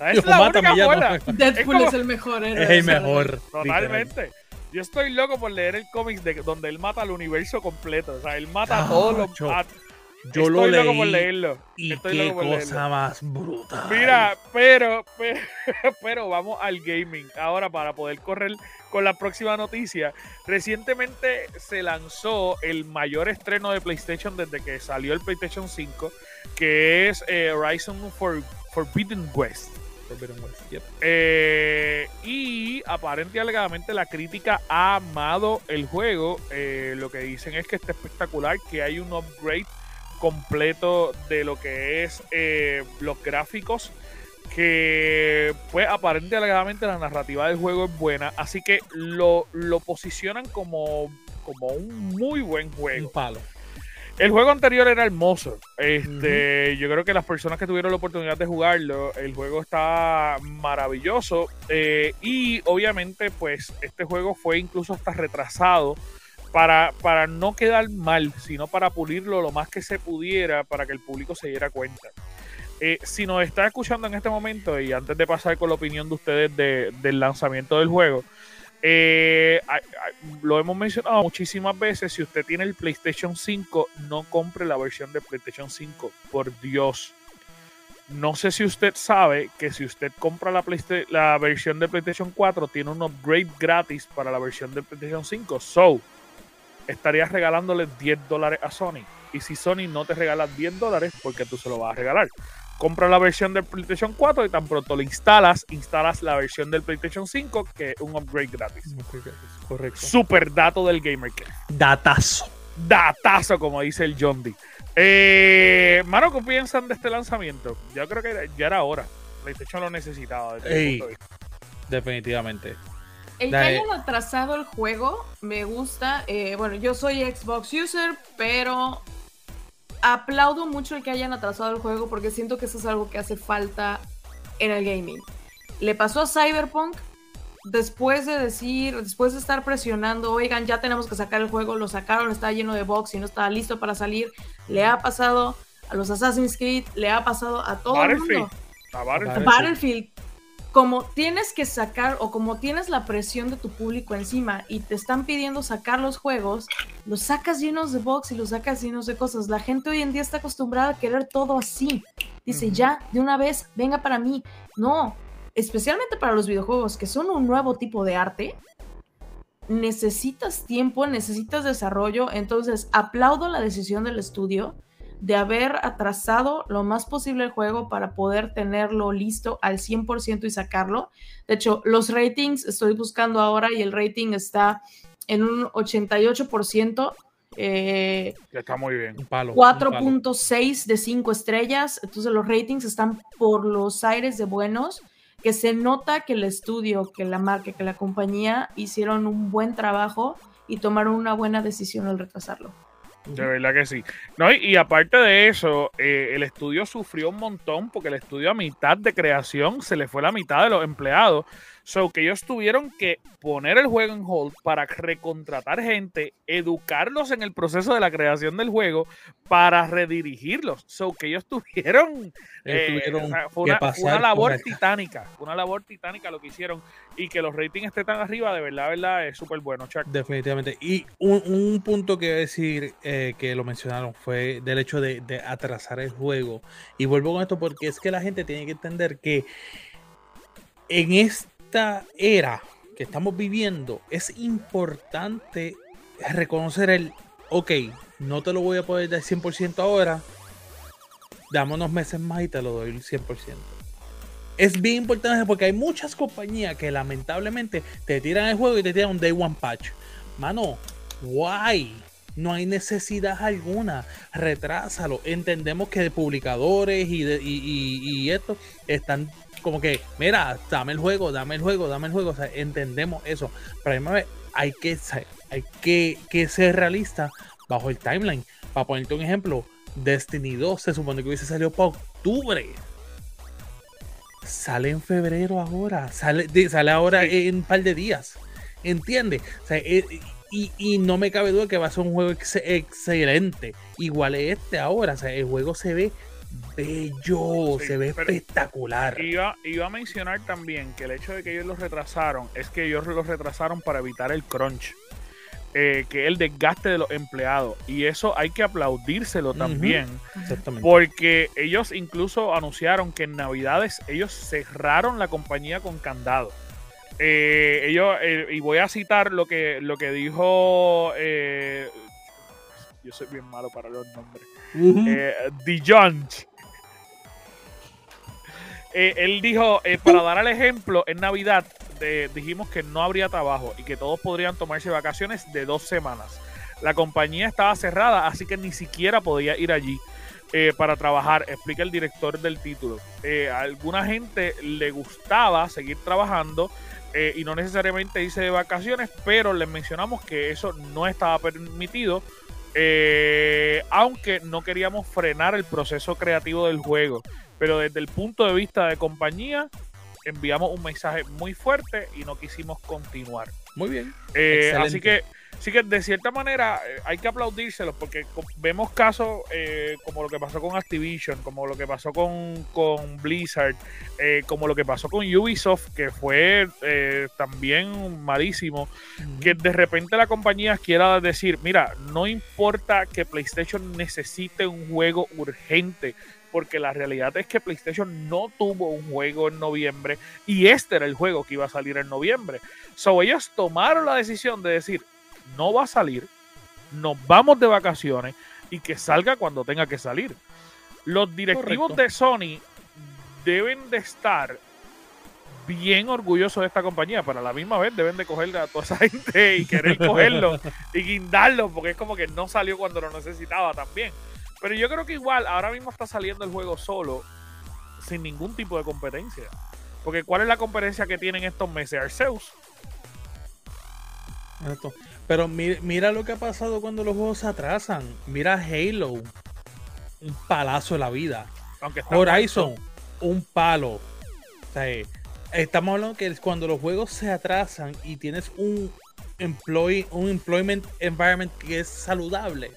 Es la mata, única ya no-. Deadpool es, como- el mejor héroe. Es de el mejor. literal. Totalmente. Yo estoy loco por leer el cómics de donde él mata al universo completo. O sea, él mata a Ah, todos los. Yo Estoy lo leí loco por leerlo. y Estoy qué loco por cosa leerlo. más brutal. Mira, pero, pero, pero vamos al gaming. Ahora, para poder correr con la próxima noticia, recientemente se lanzó el mayor estreno de PlayStation desde que salió el PlayStation 5, que es eh, Horizon For- Forbidden West. Forbidden West, yep. Eh, y aparentemente alegadamente la crítica ha amado el juego. Eh, lo que dicen es que está espectacular, que hay un upgrade completo de lo que es eh, los gráficos. Que pues aparentemente alegadamente la narrativa del juego es buena. Así que lo, lo posicionan como, como un muy buen juego. Un palo. El juego anterior era hermoso. Este, Yo creo que las personas que tuvieron la oportunidad de jugarlo, el juego está maravilloso. eh, y obviamente, pues, este juego fue incluso hasta retrasado para, para no quedar mal, sino para pulirlo lo más que se pudiera para que el público se diera cuenta. Eh, si nos está escuchando en este momento y antes de pasar con la opinión de ustedes de- del lanzamiento del juego, eh, lo hemos mencionado muchísimas veces. Si usted tiene el PlayStation 5, no compre la versión de PlayStation 5. Por Dios. No sé si usted sabe que si usted compra la, la versión de PlayStation 4, tiene un upgrade gratis para la versión de PlayStation 5. So, estarías regalándole 10 dólares a Sony. Y si Sony no te regala 10 dólares, porque tú se lo vas a regalar. Compra la versión del PlayStation 4 y tan pronto lo instalas, instalas la versión del PlayStation 5, que es un upgrade gratis. Correcto. Super dato del Gamer Care. Datazo. Datazo, como dice el John D. Eh, Mano, ¿qué piensan de este lanzamiento? Yo creo que era- ya era hora. PlayStation lo necesitaba. Desde punto de vista. Definitivamente. El que hayan atrasado el juego me gusta. Eh, bueno, yo soy Xbox user, pero aplaudo mucho el que hayan atrasado el juego porque siento que eso es algo que hace falta en el gaming. Le pasó a Cyberpunk después de decir, después de estar presionando, oigan, ya tenemos que sacar el juego, lo sacaron, está lleno de bugs y no estaba listo para salir. Le ha pasado a los Assassin's Creed, le ha pasado a todo el mundo. A Battlefield. Battlefield, como tienes que sacar o como tienes la presión de tu público encima y te están pidiendo sacar los juegos, los sacas llenos de bugs y los sacas llenos de cosas. La gente hoy en día está acostumbrada a querer todo así. Dice, ya, de una vez, venga para mí. No, especialmente para los videojuegos, que son un nuevo tipo de arte. Necesitas tiempo, necesitas desarrollo. Entonces, aplaudo la decisión del estudio de haber atrasado lo más posible el juego para poder tenerlo listo al 100% y sacarlo. De hecho, los ratings estoy buscando ahora y el rating está en un 88%, eh, está muy bien. Un palo. un palo. 4.6 de 5 estrellas. Entonces los ratings están por los aires de buenos, que se nota que el estudio, que la marca, que la compañía hicieron un buen trabajo y tomaron una buena decisión al retrasarlo. De verdad que sí. No, y, y aparte de eso, eh, el estudio sufrió un montón porque el estudio a mitad de creación se le fue la mitad de los empleados. So que ellos tuvieron que poner el juego en hold para recontratar gente, educarlos en el proceso de la creación del juego para redirigirlos. So que ellos tuvieron, eh, Ellos tuvieron o sea, fue, una, labor titánica, una labor titánica lo que hicieron y que los ratings estén tan arriba, de verdad, de verdad, es súper bueno, Chuck. Definitivamente. Y un, un punto que decir eh, que lo mencionaron fue del hecho de, de atrasar el juego. Y vuelvo con esto porque es que la gente tiene que entender que en esta era que estamos viviendo es importante reconocer el, ok, no te lo voy a poder dar 100% ahora, dame unos meses más y te lo doy el 100%. Es bien importante porque hay muchas compañías que lamentablemente te tiran el juego y te tiran un day one patch. Mano, why? No hay necesidad alguna. Retrásalo. Entendemos que de publicadores y, de, y, esto están como que, mira, dame el juego, dame el juego, dame el juego. O sea, entendemos eso. Pero a misma hay que, hay que, que ser realista bajo el timeline. Para ponerte un ejemplo, Destiny 2 se supone que hubiese salido para octubre. Sale en febrero ahora. Sale, de- sale ahora en un par de días. ¿Entiendes? O sea, eh, y, y no me cabe duda que va a ser un juego ex- excelente. Igual es este ahora. O sea, el juego se ve bello, Sí, se ve espectacular. Iba, iba a mencionar también que el hecho de que ellos los retrasaron es que ellos los retrasaron para evitar el crunch. eh, que es el desgaste de los empleados. Y eso hay que aplaudírselo también. Exactamente. Porque ellos incluso anunciaron que en Navidades ellos cerraron la compañía con candado. Eh, ellos, eh, y voy a citar lo que, lo que dijo. eh, yo soy bien malo para los nombres. Ujú. Eh, Dijon. Eh, él dijo, eh, para dar el ejemplo, en Navidad dijimos que no habría trabajo y que todos podrían tomarse vacaciones de dos semanas. La compañía estaba cerrada, así que ni siquiera podía ir allí para trabajar, explica el director del título. A alguna gente le gustaba seguir trabajando y no necesariamente irse de vacaciones, pero les mencionamos que eso no estaba permitido eh, aunque no queríamos frenar el proceso creativo del juego. Pero desde el punto de vista de compañía, enviamos un mensaje muy fuerte y no quisimos continuar. Muy bien. Eh, así que, sí que de cierta manera eh, hay que aplaudírselos porque vemos casos eh, como lo que pasó con Activision, como lo que pasó con, con Blizzard, eh, como lo que pasó con Ubisoft, que fue eh, también malísimo que de repente la compañía quiera decir, mira, no importa que PlayStation necesite un juego urgente, porque la realidad es que PlayStation no tuvo un juego en noviembre y este era el juego que iba a salir en noviembre. So ellos tomaron la decisión de decir, no va a salir, nos vamos de vacaciones y que salga cuando tenga que salir. Los directivos Correcto. de Sony deben de estar bien orgullosos de esta compañía, pero a la misma vez deben de coger a toda esa gente y querer cogerlo y guindarlo, porque es como que no salió cuando lo necesitaba también. Pero yo creo que igual ahora mismo está saliendo el juego solo, sin ningún tipo de competencia. Porque ¿cuál es la competencia que tienen estos meses? Arceus. Exacto. Pero mi- mira, lo que ha pasado cuando los juegos se atrasan. Mira Halo. Un palazo de la vida. Aunque Horizon. Un palo. O sea, eh, estamos hablando que cuando los juegos se atrasan y tienes un employee, un employment environment que es saludable.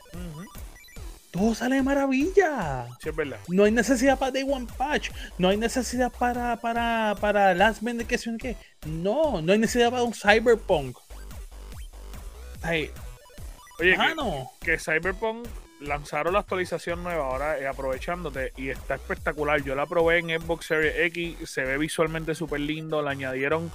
Todo sale de maravilla. Sí, es verdad. No hay necesidad para Day One Patch. No hay necesidad para, para, para Last Minute que. No, no hay necesidad para un Cyberpunk. Oye, que, Cyberpunk lanzaron la actualización nueva ahora eh, aprovechándote y está espectacular. Yo la probé en Xbox Series X, se ve visualmente súper lindo, le añadieron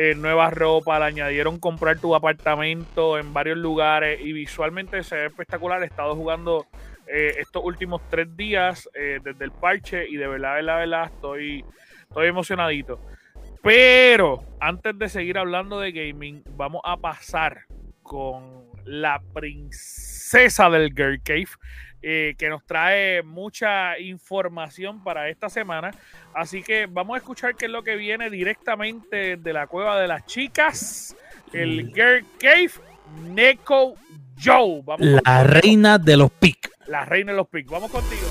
eh, nueva ropa, le añadieron comprar tu apartamento en varios lugares y visualmente se ve espectacular. He estado jugando eh, estos últimos tres días eh, desde el parche y de verdad, de verdad, estoy, estoy emocionadito. Pero antes de seguir hablando de gaming, vamos a pasar con la princesa del Girl Cave, eh, que nos trae mucha información para esta semana. Así que vamos a escuchar qué es lo que viene directamente de la cueva de las chicas, el. Girl Cave, Neko Joe. Vamos La reina de los pics. la reina de los pics. Vamos contigo.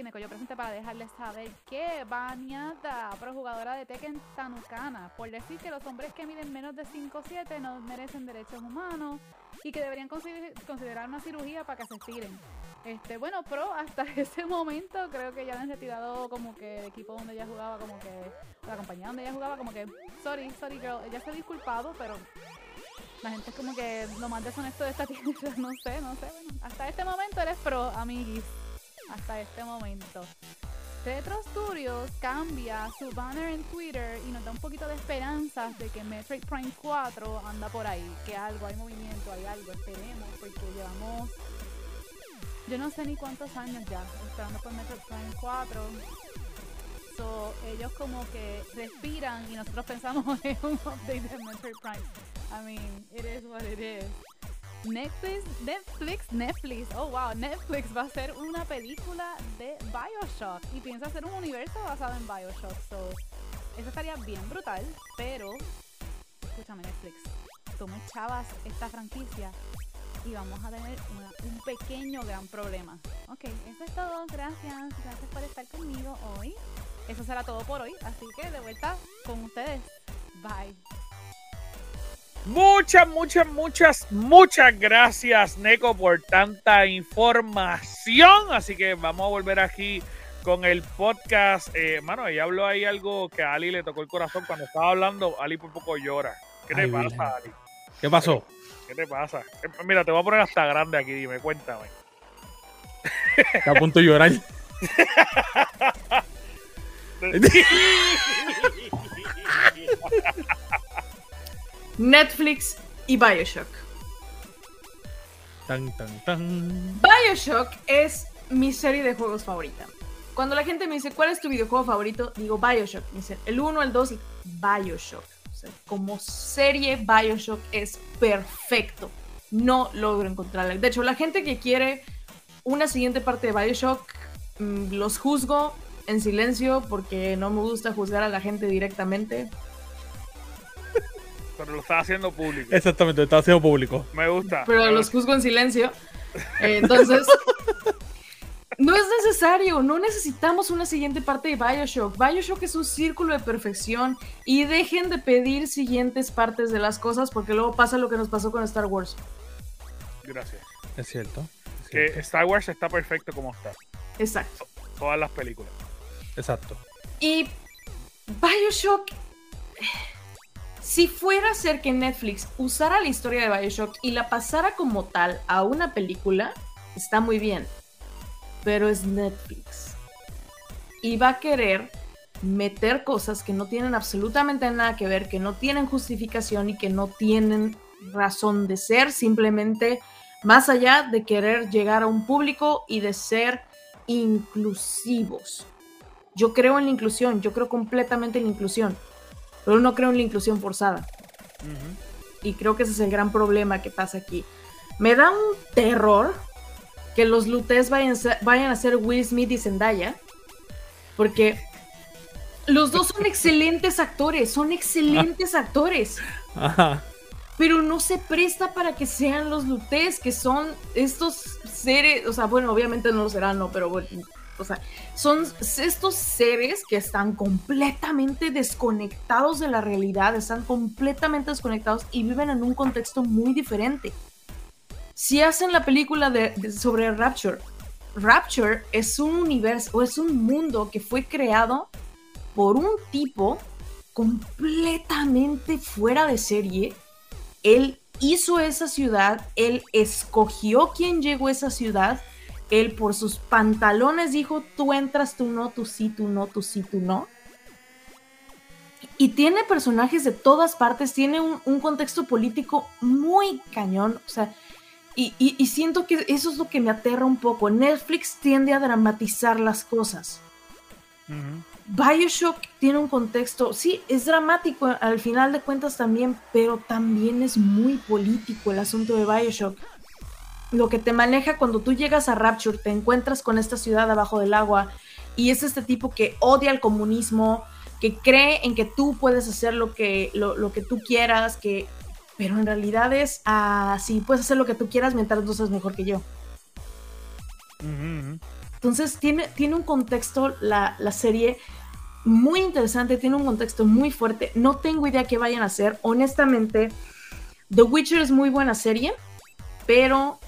Yo presente para dejarles saber que bañada pro jugadora de Tekken Tanukana. Por decir que los hombres que miden menos de 5'7 no merecen derechos humanos y que deberían consider- considerar una cirugía para que se estiren. Este, bueno, Pro hasta ese momento creo que ya han retirado como que el equipo donde ella jugaba, como que la compañía donde ella jugaba, como que sorry, sorry girl, ella se ha disculpado, pero la gente es como que lo más deshonesto de esta tienda, no sé, no sé, hasta este momento eres Pro, amiguis hasta este momento. Retro Studios cambia su banner en Twitter y nos da un poquito de esperanzas de que Metroid Prime 4 anda por ahí, que algo, hay movimiento, hay algo, esperemos, porque llevamos, yo no sé ni cuántos años ya esperando por Metroid Prime 4. So, ellos como que respiran y nosotros pensamos en un update de Metroid Prime. I mean, it is what it is. Netflix, Netflix, Netflix, oh wow, Netflix va a hacer una película de Bioshock y piensa hacer un universo basado en Bioshock. So, eso estaría bien brutal, pero escúchame Netflix, tú me echabas esta franquicia y vamos a tener un pequeño gran problema. Ok, eso es todo, gracias, gracias por estar conmigo hoy. Eso será todo por hoy, así que de vuelta con ustedes. Bye. Muchas, muchas, muchas, muchas gracias, Neko, por tanta información. Así que vamos a volver aquí con el podcast. Eh, mano, ella habló ahí algo que a Ali le tocó el corazón cuando estaba hablando. Ali por poco llora. ¿Qué te Ay, pasa. Ali? ¿Qué pasó? ¿Qué te pasa? Eh, Mira, te voy a poner hasta grande aquí, dime, cuéntame. Está a punto de llorar. Netflix y Bioshock. Tan, tan, tan. Bioshock es mi serie de juegos favorita. Cuando la gente me dice, ¿cuál es tu videojuego favorito? Digo Bioshock. Me dicen, el 1, el 2, Bioshock. O sea, como serie, Bioshock es perfecto. No logro encontrarla. De hecho, la gente que quiere una siguiente parte de Bioshock, mm, los juzgo en silencio porque no me gusta juzgar a la gente directamente. Pero lo estás haciendo público. Exactamente, está haciendo público. Me gusta. pero me los juzgo en silencio. Eh, Entonces, no es necesario, no necesitamos una siguiente parte de Bioshock. Bioshock es un círculo de perfección y dejen de pedir siguientes partes de las cosas porque luego pasa lo que nos pasó con Star Wars. Gracias. Es cierto. es Que cierto. Star Wars está perfecto como está. Exacto. Todas las películas. Exacto. Y Bioshock, si fuera a ser que Netflix usara la historia de Bioshock y la pasara como tal a una película, está muy bien. Pero es Netflix. Y va a querer meter cosas que no tienen absolutamente nada que ver, que no tienen justificación y que no tienen razón de ser, simplemente más allá de querer llegar a un público y de ser inclusivos. Yo creo en la inclusión, yo creo completamente en la inclusión, pero no creo en la inclusión forzada. Y creo que ese es el gran problema que pasa aquí. Me da un terror que los Lutes vayan, a ser- vayan a ser Will Smith y Zendaya, porque los dos son excelentes actores, son excelentes actores, Ajá. pero no se presta para que sean los Lutes, que son estos seres, o sea, bueno, obviamente no lo serán, no, pero bueno, o sea, son estos seres que están completamente desconectados de la realidad, están completamente desconectados y viven en un contexto muy diferente. Si hacen la película de, sobre Rapture, Rapture es un universo, o es un mundo que fue creado por un tipo completamente fuera de serie. Él hizo esa ciudad, él escogió quién llegó a esa ciudad, él por sus pantalones dijo, tú entras, tú no, tú sí, tú no, tú sí, tú no. Y tiene personajes de todas partes, tiene un, un contexto político muy cañón, o sea, y, y- y siento que eso es lo que me aterra un poco. Netflix tiende a dramatizar las cosas. Bioshock tiene un contexto, sí, es dramático al final de cuentas también, pero también es muy político el asunto de Bioshock. Lo que te maneja cuando tú llegas a Rapture, te encuentras con esta ciudad abajo del agua y es este tipo que odia el comunismo, que cree en que tú puedes hacer lo que, lo, lo que tú quieras, que, pero en realidad es, ah, sí, puedes hacer lo que tú quieras mientras tú seas mejor que yo. Entonces tiene, tiene un contexto la, la serie muy interesante, tiene un contexto muy fuerte. No tengo idea qué vayan a hacer. Honestamente, The Witcher es muy buena serie, pero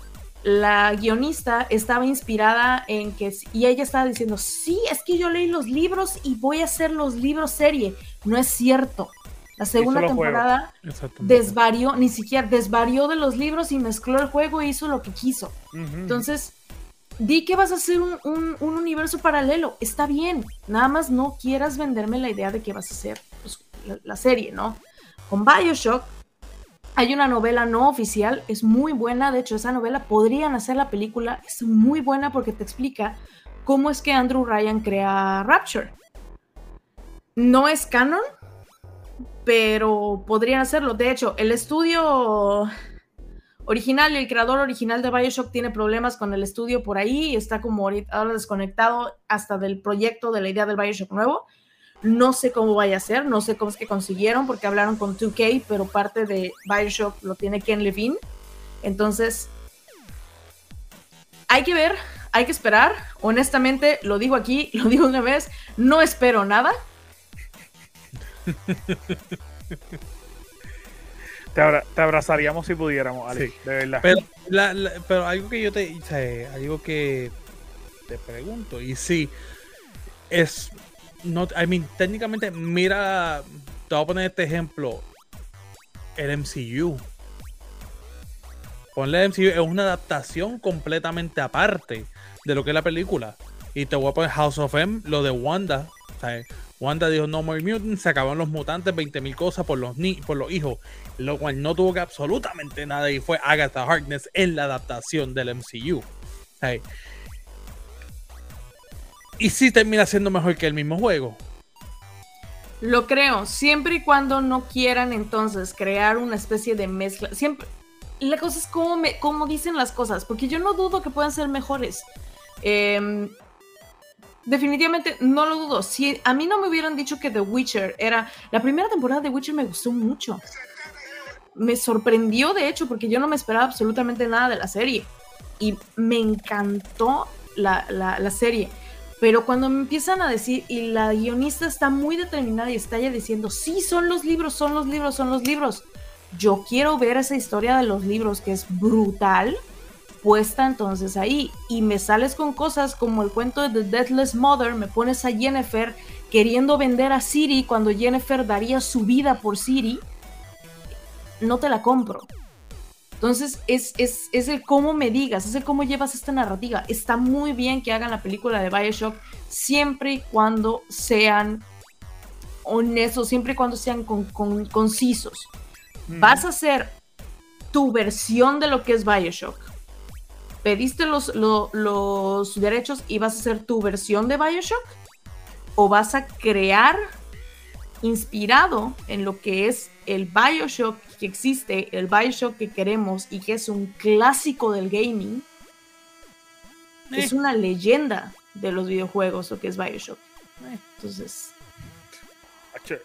la guionista estaba inspirada en que, y ella estaba diciendo, sí, es que yo leí los libros y voy a hacer los libros serie. No es cierto. La segunda temporada desvarió, ni siquiera desvarió de los libros y mezcló el juego e hizo lo que quiso. Entonces, di que vas a hacer un, un- un universo paralelo. Está bien. Nada más no quieras venderme la idea de que vas a hacer pues, la, la serie, ¿no? Con Bioshock hay una novela no oficial, es muy buena. De hecho, esa novela podrían hacer la película. Es muy buena porque te explica cómo es que Andrew Ryan crea Rapture. No es canon, pero podrían hacerlo. De hecho, el estudio original el creador original de Bioshock tiene problemas con el estudio por ahí y está como ahora desconectado hasta del proyecto, de la idea del Bioshock nuevo. No sé cómo vaya a ser, no sé cómo es que consiguieron porque hablaron con 2K, pero parte de Bioshock lo tiene Ken Levine. Entonces, hay que ver, hay que esperar. Honestamente, lo digo aquí, lo digo una vez, no espero nada. Te, abra- te abrazaríamos si pudiéramos, Ali. Sí. De verdad. Pero, la- la- pero algo que yo te. algo que te pregunto, y sí, es. No, I mean, técnicamente, mira. Te voy a poner este ejemplo. El MCU. Ponle el MCU, es una adaptación completamente aparte de lo que es la película. Y te voy a poner House of M, lo de Wanda. Wanda dijo No More Mutants, se acabaron los mutantes, 20.000 cosas por los, ni por los hijos. Lo cual no tuvo que absolutamente nada y fue Agatha Harkness en la adaptación del MCU. O y si termina siendo mejor que el mismo juego. Lo creo, siempre y cuando no quieran entonces crear una especie de mezcla. Siempre, la cosa es cómo, me, cómo dicen las cosas, porque yo no dudo que puedan ser mejores. Em, definitivamente no lo dudo. Si a mí no me hubieran dicho que The Witcher era. La primera temporada de The Witcher me gustó mucho. Me sorprendió, de hecho, porque yo no me esperaba absolutamente nada de la serie. Y me encantó la, la, la serie. Pero cuando me empiezan a decir, y la guionista está muy determinada y está ya diciendo, sí, son los libros, son los libros, son los libros. Yo quiero ver esa historia de los libros que es brutal puesta entonces ahí. Y me sales con cosas como el cuento de The Deathless Mother, me pones a Jennifer queriendo vender a Siri cuando Jennifer daría su vida por Siri. No te la compro. Entonces, es, es, es, el cómo me digas, es el cómo llevas esta narrativa. Está muy bien que hagan la película de Bioshock siempre y cuando sean honestos, siempre y cuando sean con, con, concisos. Mm. Vas a hacer tu versión de lo que es Bioshock. Pediste los, lo, los derechos y vas a hacer tu versión de Bioshock. O vas a crear inspirado en lo que es el Bioshock que existe, el Bioshock que queremos y que es un clásico del gaming, eh. es una leyenda de los videojuegos, lo que es Bioshock. Eh. Entonces. Eh,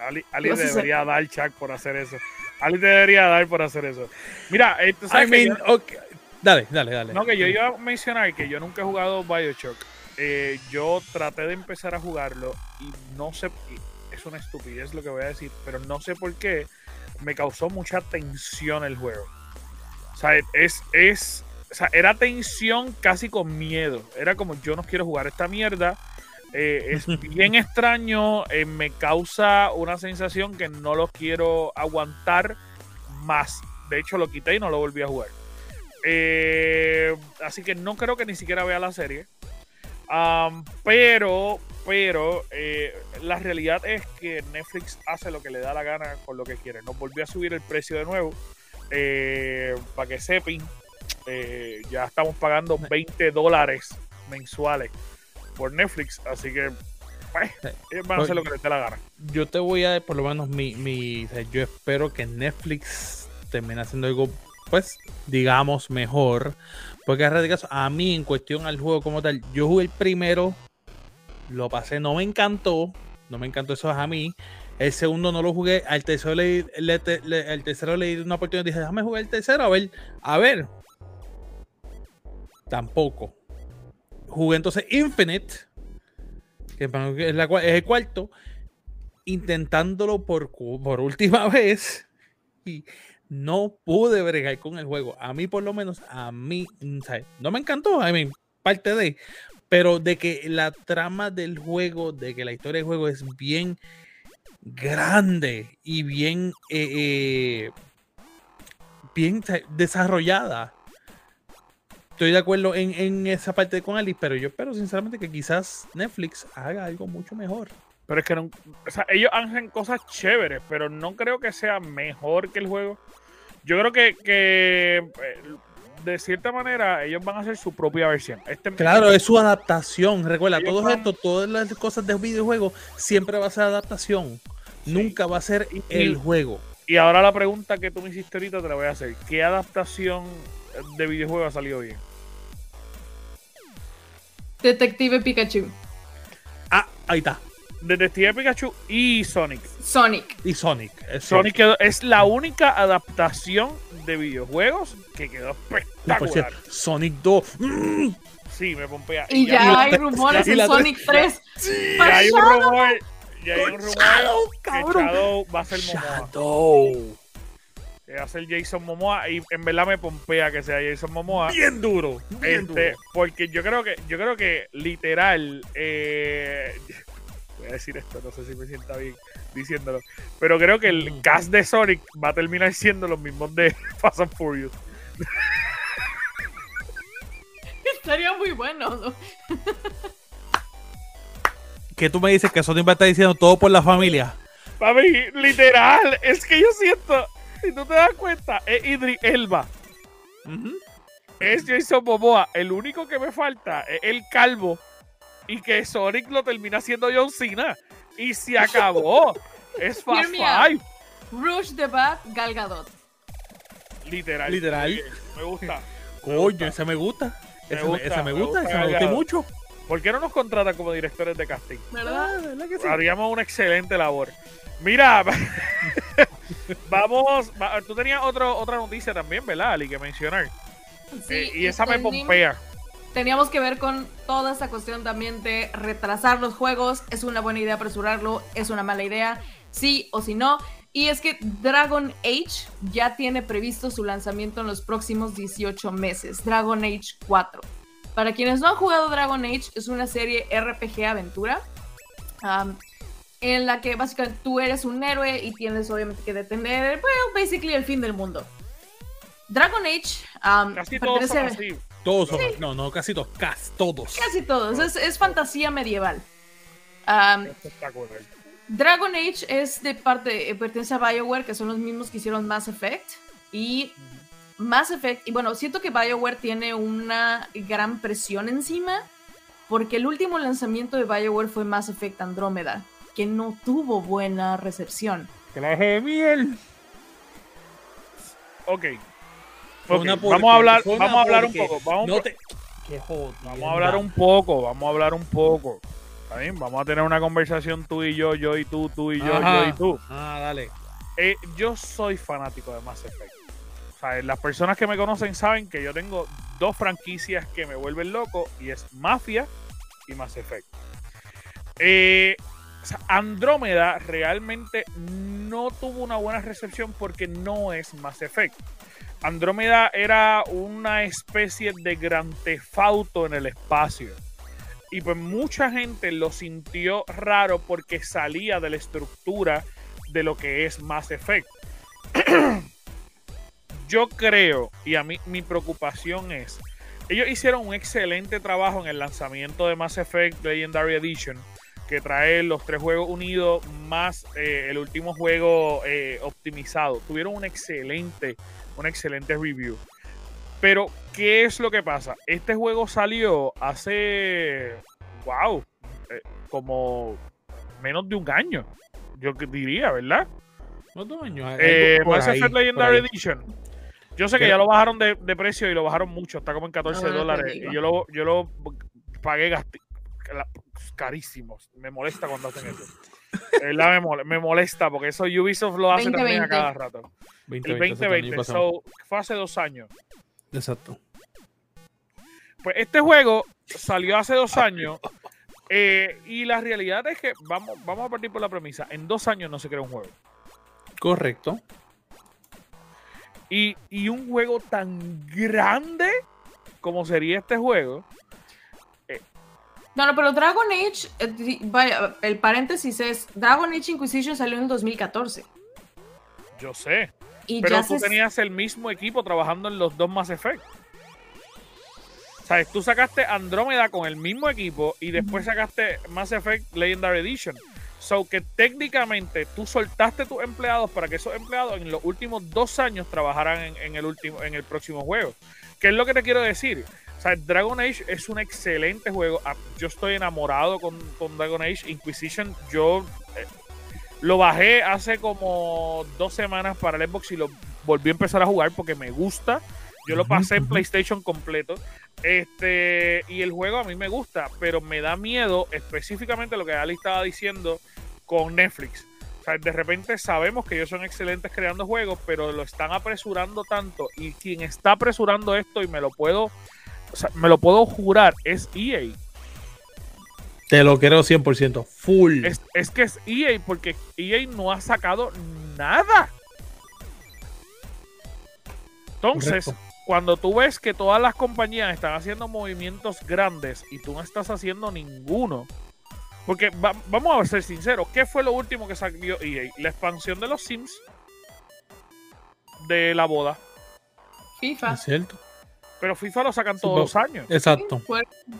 Ali, Ali debería dar check por hacer eso. Ali debería dar por hacer eso. Mira, esto I mean, okay. Dale, dale, dale. No, que yo iba a mencionar que yo nunca he jugado Bioshock. Eh, yo traté de empezar a jugarlo y no sé, es una estupidez lo que voy a decir, pero no sé por qué me causó mucha tensión el juego. O sea, es, es, o sea, era tensión casi con miedo. Era como yo no quiero jugar esta mierda. Eh, es bien extraño, eh, me causa una sensación que no lo quiero aguantar más. De hecho, lo quité y no lo volví a jugar. Eh, así que no creo que ni siquiera vea la serie. pero, pero eh, la realidad es que Netflix hace lo que le da la gana con lo que quiere. Nos volvió a subir el precio de nuevo. Eh, para que sepan, eh, ya estamos pagando 20 dólares mensuales por Netflix. Así que pues, van a hacer lo que les dé la gana. Yo te voy a, por lo menos, mi, mi yo espero que Netflix termine haciendo algo, pues, digamos, mejor. Porque a mí, en cuestión al juego como tal, yo jugué el primero lo pasé, no me encantó, no me encantó eso a mí. El segundo no lo jugué, al tercero le, el tercero le di una oportunidad dije, déjame jugar el tercero, a ver, a ver. Tampoco. Jugué entonces Infinite, que es, la, es el cuarto, intentándolo por, por última vez. Y no pude bregar con el juego. A mí, por lo menos, a mí, no me encantó. A mí, parte de pero de que la trama del juego, de que la historia del juego es bien grande y bien, eh, eh, bien desarrollada. Estoy de acuerdo en, esa parte con Alice, pero yo espero sinceramente que quizás Netflix haga algo mucho mejor. Pero es que no, ellos hacen cosas chéveres, pero no creo que sea mejor que el juego. Yo creo que, que eh, de cierta manera, ellos van a hacer su propia versión. Este, claro, es su adaptación. Recuerda, todo esto, todas las cosas de videojuegos, siempre va a ser adaptación. Nunca va a ser el juego. Y ahora la pregunta que tú me hiciste ahorita te la voy a hacer. ¿Qué adaptación de videojuego ha salido bien? Detective Pikachu. Ah, ahí está. Detective Pikachu y Sonic. Sonic. Y Sonic. Sonic es la única adaptación de videojuegos que quedó espectacular. Sonic 2. Mm. Sí, me pompea. Y, ya, hay rumores en Sonic 3. Sí, ya hay un rumor. Ya hay un rumor que Shadow va a ser Momoa. Shadow. que hace el Jason Momoa y en verdad me pompea que sea Jason Momoa. Bien duro. Bien Este, duro. porque yo creo que, yo creo que literal, eh, voy a decir esto, no sé si me sienta bien diciéndolo, pero creo que el Mm. cast de Sonic va a terminar siendo los mismos de Fast and Furious. Estaría muy bueno. ¿no? Que tú me dices que Sony va a estar diciendo todo por la familia. Papi, literal, es que yo siento, si tú te das cuenta, es Idris Elba, es Jason Momoa, el único que me falta es el calvo y que Sonic lo termina siendo John Cena y se acabó. Es Fast. Five. Rush the Bat, Gal Gadot. Literal. Literal. Oye, Me gusta. Coño, ese me gusta. Me Ese me, gusta, ese me me gusta, gusta ese me gusta mucho. ¿Por qué no nos contratan como directores de casting? ¿Verdad? ¿verdad que sí? Haríamos una excelente labor. Mira, vamos. va- tú tenías otro, otra noticia también, ¿verdad, Ali? Que mencionar. Sí, Eh, y esa me tenim- pompea. Teníamos que ver con toda esta cuestión también de retrasar los juegos. ¿Es una buena idea apresurarlo? ¿Es una mala idea? Sí o sí no. Y es que Dragon Age ya tiene previsto su lanzamiento en los próximos 18 meses. Dragon Age 4. Para quienes no han jugado Dragon Age, es una serie RPG aventura. en la que básicamente tú eres un héroe y tienes obviamente que detener, well, basically el fin del mundo. Dragon Age Casi todos son pertenece- así. Todos son. No, no, casi todos. Casi todos. Casi todos. Es, es fantasía medieval. Espectacular. Dragon Age es de parte, eh, pertenece a BioWare, que son los mismos que hicieron Mass Effect. Y Mass Effect, y bueno, siento que BioWare tiene una gran presión encima, porque el último lanzamiento de BioWare fue Mass Effect Andrómeda, que no tuvo buena recepción. Que la deje de miel. Ok. Vamos a hablar, vamos a hablar un poco. Vamos, No te... Qué jodienda. vamos a hablar un poco. Vamos a hablar un poco. ¿Está bien? Vamos a tener una conversación tú y yo, yo y tú, tú y yo, Ajá. yo y tú. Ah, dale. Eh, yo soy fanático de Mass Effect. O sea, las personas que me conocen saben que yo tengo dos franquicias que me vuelven loco y es Mafia y Mass Effect. Eh, o sea, Andrómeda realmente no tuvo una buena recepción porque no es Mass Effect. Andrómeda era una especie de gran tefauto en el espacio. Y pues mucha gente lo sintió raro porque salía de la estructura de lo que es Mass Effect. Yo creo, y a mí mi preocupación es, ellos hicieron un excelente trabajo en el lanzamiento de Mass Effect Legendary Edition, que trae los tres juegos unidos más eh, el último juego eh, optimizado. Tuvieron un excelente, un excelente review. Pero, ¿qué es lo que pasa? Este juego salió hace, wow, eh, como menos de un año. Yo diría, ¿verdad? No dos años. Eh, Mass Effect Legendary. Edition. Yo sé que ya lo bajaron de, de precio y lo bajaron mucho, está como en 14 Ahora te dólares. Y yo lo, yo lo pagué gasti- la- carísimo. Me molesta cuando hacen eso. Verdad me, mole- me molesta porque eso Ubisoft lo hace también a 2020. cada rato. 20, El 20, 2020, so, fue hace dos años. Exacto. Pues este juego salió hace dos años eh, y la realidad es que vamos, vamos a partir por la premisa. En dos años no se crea un juego. Correcto. Y, y un juego tan grande como sería este juego, No, no, pero Dragon Age, eh, vaya, el paréntesis es, Dragon Age Inquisition salió en el 2014. yo sé. Y Pero ya tú se... tenías el mismo equipo trabajando en los dos Mass Effect. ¿Sabes? Tú sacaste Andrómeda con el mismo equipo y después sacaste Mass Effect Legendary Edition. So que técnicamente tú soltaste tus empleados para que esos empleados en los últimos dos años trabajaran en, en el último, en el próximo juego. ¿Qué es lo que te quiero decir? O sea, Dragon Age es un excelente juego. Ah, Yo estoy enamorado con, con Dragon Age. Inquisition, yo eh, lo bajé hace como dos semanas para el Xbox y lo volví a empezar a jugar porque me gusta. Yo lo pasé en. PlayStation completo. Este, y el juego a mí me gusta, pero me da miedo específicamente lo que Ali estaba diciendo con Netflix. O sea, de repente sabemos que ellos son excelentes creando juegos, pero lo están apresurando tanto. Y quien está apresurando esto, y me lo puedo, o sea, me lo puedo jurar, es EA. Te lo creo 100%. Full. Es, es que es EA, porque EA no ha sacado nada. Entonces, Correcto. cuando tú ves que todas las compañías están haciendo movimientos grandes y tú no estás haciendo ninguno, porque va- vamos a ser sinceros, ¿qué fue lo último que salió EA? La expansión de los Sims de la boda. FIFA. Es cierto. Pero FIFA lo sacan todos los años. Exacto.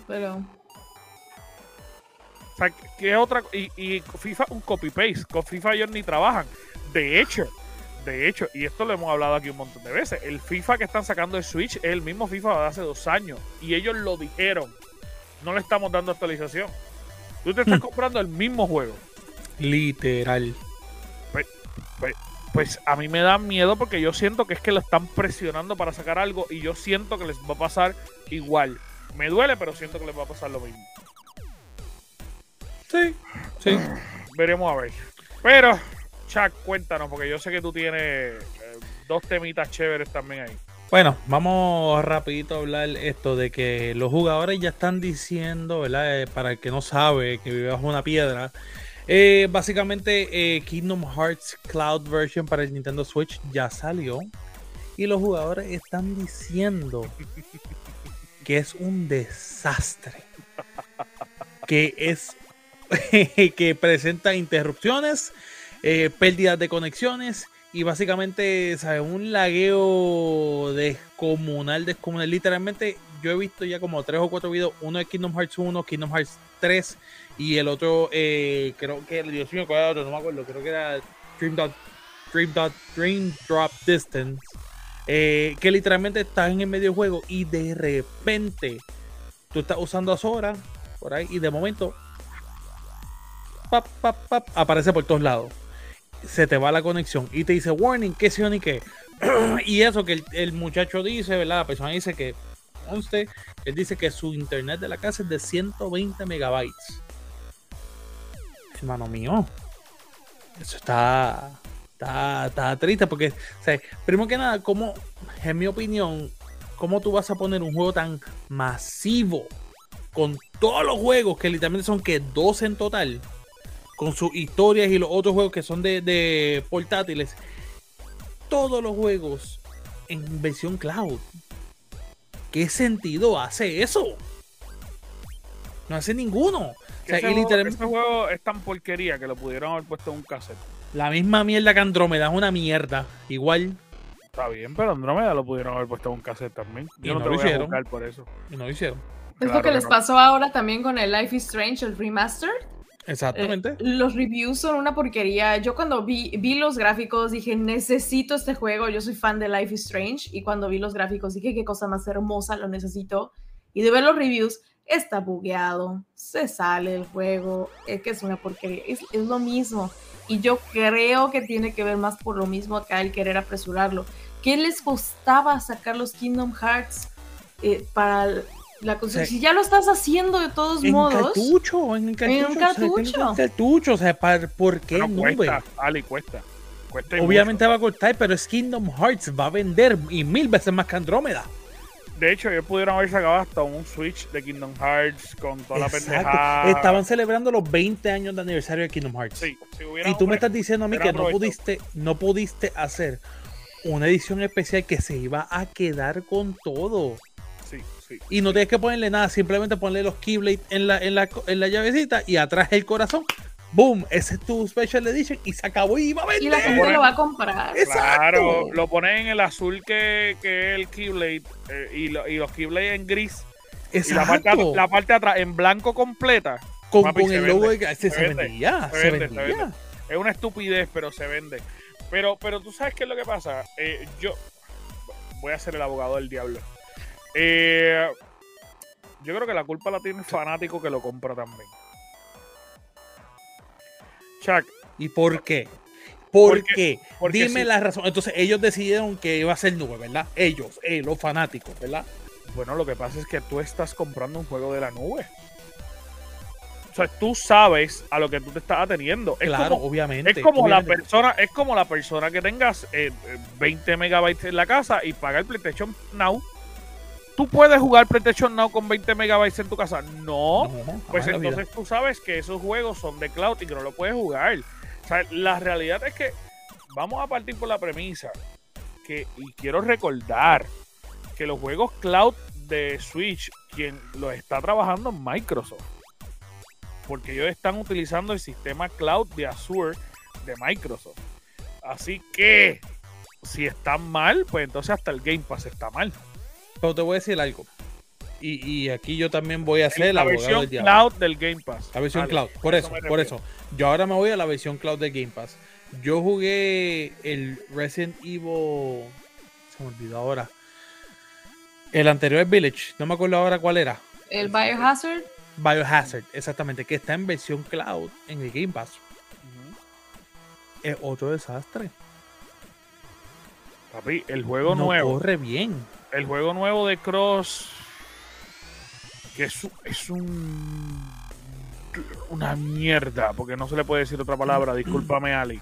Pero O sea, ¿qué otra? Y, y FIFA un copy-paste. Con FIFA ellos ni trabajan. De hecho, de hecho, y esto lo hemos hablado aquí un montón de veces, el FIFA que están sacando de Switch es el mismo FIFA de hace dos años. Y ellos lo dijeron. No le estamos dando actualización. Tú te estás comprando el mismo juego. Literal. Pues a mí me da miedo porque yo siento que es que lo están presionando para sacar algo y yo siento que les va a pasar igual. Me duele, pero siento que les va a pasar lo mismo. Sí. Sí. Veremos a ver. Pero, Chuck, cuéntanos, porque yo sé que tú tienes eh, dos temitas chéveres también ahí. Bueno, vamos rapidito a hablar esto de que los jugadores ya están diciendo, ¿verdad? Eh, para el que no sabe, que vive bajo una piedra. Eh, básicamente, eh, Kingdom Hearts Cloud Version para el Nintendo Switch ya salió. Y los jugadores están diciendo que es un desastre. Que es que presenta interrupciones, eh, pérdidas de conexiones y básicamente, ¿sabes? Un lagueo descomunal, descomunal. Literalmente, yo he visto ya como tres o cuatro videos. Uno de Kingdom Hearts 1, Kingdom Hearts 3 y el otro, eh, creo que, Dios mío, ¿cuál era el? No me acuerdo, creo que era Dream Dot, Dream Dot, Dream Drop Distance. eh, que literalmente estás en el medio juego y de repente tú estás usando a Sora por ahí y de momento pap, pap, pap, aparece por todos lados. Se te va la conexión y te dice warning, qué yo ni qué. y eso que el, el muchacho dice, ¿verdad? La persona dice que, usted, él dice que su internet de la casa es de 120 megabytes. Hermano mío, eso está, está, está triste porque, o primero que nada, como, en mi opinión, ¿cómo tú vas a poner un juego tan masivo con todos los juegos que literalmente son que 12 en total? con sus historias y los otros juegos que son de, de portátiles. Todos los juegos en versión cloud. ¿Qué sentido hace eso? No hace ninguno. O sea, ese, y juego, literalmente ese juego es tan porquería que lo pudieron haber puesto en un cassette. la misma mierda que Andrómeda es una mierda. Igual. Está bien, pero Andrómeda lo pudieron haber puesto en un cassette también. Y Yo no, no te lo voy a hicieron. juzgar por eso. Y no lo hicieron. es Claro lo que que les no. pasó ahora también con el Life is Strange, el remaster. Exactamente. Eh, los reviews son una porquería. Yo cuando vi, vi los gráficos dije, necesito este juego. Yo soy fan de Life is Strange. Y cuando vi los gráficos dije, qué cosa más hermosa, lo necesito. Y de ver los reviews, está bugueado, se sale el juego. Es que es una porquería. Es, es lo mismo. Y yo creo que tiene que ver más por lo mismo acá el querer apresurarlo. ¿Qué les costaba sacar los Kingdom Hearts eh, para la consola? Sí. Si ya lo estás haciendo de todos En modos. cartucho, en cartucho. un o sea, cartucho. en cartucho, o sea, ¿para- ¿por qué Pero nube? cuesta, Ali, cuesta. Cuesta Obviamente va a costar, pero es Kingdom Hearts, va a vender y mil veces más que Andrómeda. De hecho, ellos pudieron haber sacado hasta un Switch de Kingdom Hearts con toda la Exacto. pendejada. Estaban celebrando los 20 años de aniversario de Kingdom Hearts. Sí, si y tú un- me estás diciendo a mí que no pudiste, no pudiste hacer una edición especial que se iba a quedar con todo. Sí, sí. Y no tienes que ponerle nada, simplemente ponerle los Keyblade en la, en la, en la llavecita y atrás el corazón. ¡Boom! Ese es tu Special Edition y se acabó y va a Y vender. la gente lo va a comprar. Exacto. Claro, lo ponen en el azul que, que es el Keyblade eh, y, lo- y los Keyblade en gris. Y la parte, Exacto. la parte de atrás en blanco completa. con, papi, con se el vende, logo de que se, se se vende, vendía. se Se, vende, vendía. vende. Es una estupidez, pero se vende. Pero, pero tú sabes qué es lo que pasa. Eh, yo voy a ser el abogado del diablo. Eh, yo creo que la culpa la tiene el fanático que lo compra también. Chuck, ¿Y por qué? ¿Por Porque- qué? porque Dime sí. la razón. Entonces ellos decidieron que iba a ser nube, ¿verdad? Ellos, eh, los fanáticos, ¿verdad? Bueno, lo que pasa es que tú estás comprando un juego de la nube. O sea, tú sabes a lo que tú te estás ateniendo. Es claro, como, obviamente. es como la persona, es como la persona que tengas eh, eh, 20 megabytes en la casa y paga el PlayStation Now. ¿Tú puedes jugar PlayStation Now con 20 megabytes en tu casa? No. No, Pues vida. entonces tú sabes que esos juegos son de cloud y que no lo puedes jugar. O sea, la realidad es que vamos a partir por la premisa que, y quiero recordar que los juegos cloud de Switch, quien los está trabajando en Microsoft. Porque ellos están utilizando el sistema cloud de Azure de Microsoft. Así que, si están mal, pues entonces hasta el Game Pass está mal. Pero te voy a decir algo. Y, y aquí yo también voy a hacer la el abogado versión del cloud del Game Pass. La versión cloud. Por eso, por eso. Yo ahora me voy a la versión cloud de Game Pass. Yo jugué el Resident Evil. Se me olvidó ahora. El anterior Village. No me acuerdo ahora cuál era. El Biohazard, Biohazard, exactamente. Que está en versión cloud en el Game Pass. Es otro desastre. Papi, el juego no nuevo. corre bien. El juego nuevo de Cross. Que es, es un. Una mierda. Porque no se le puede decir otra palabra. Discúlpame, Ali.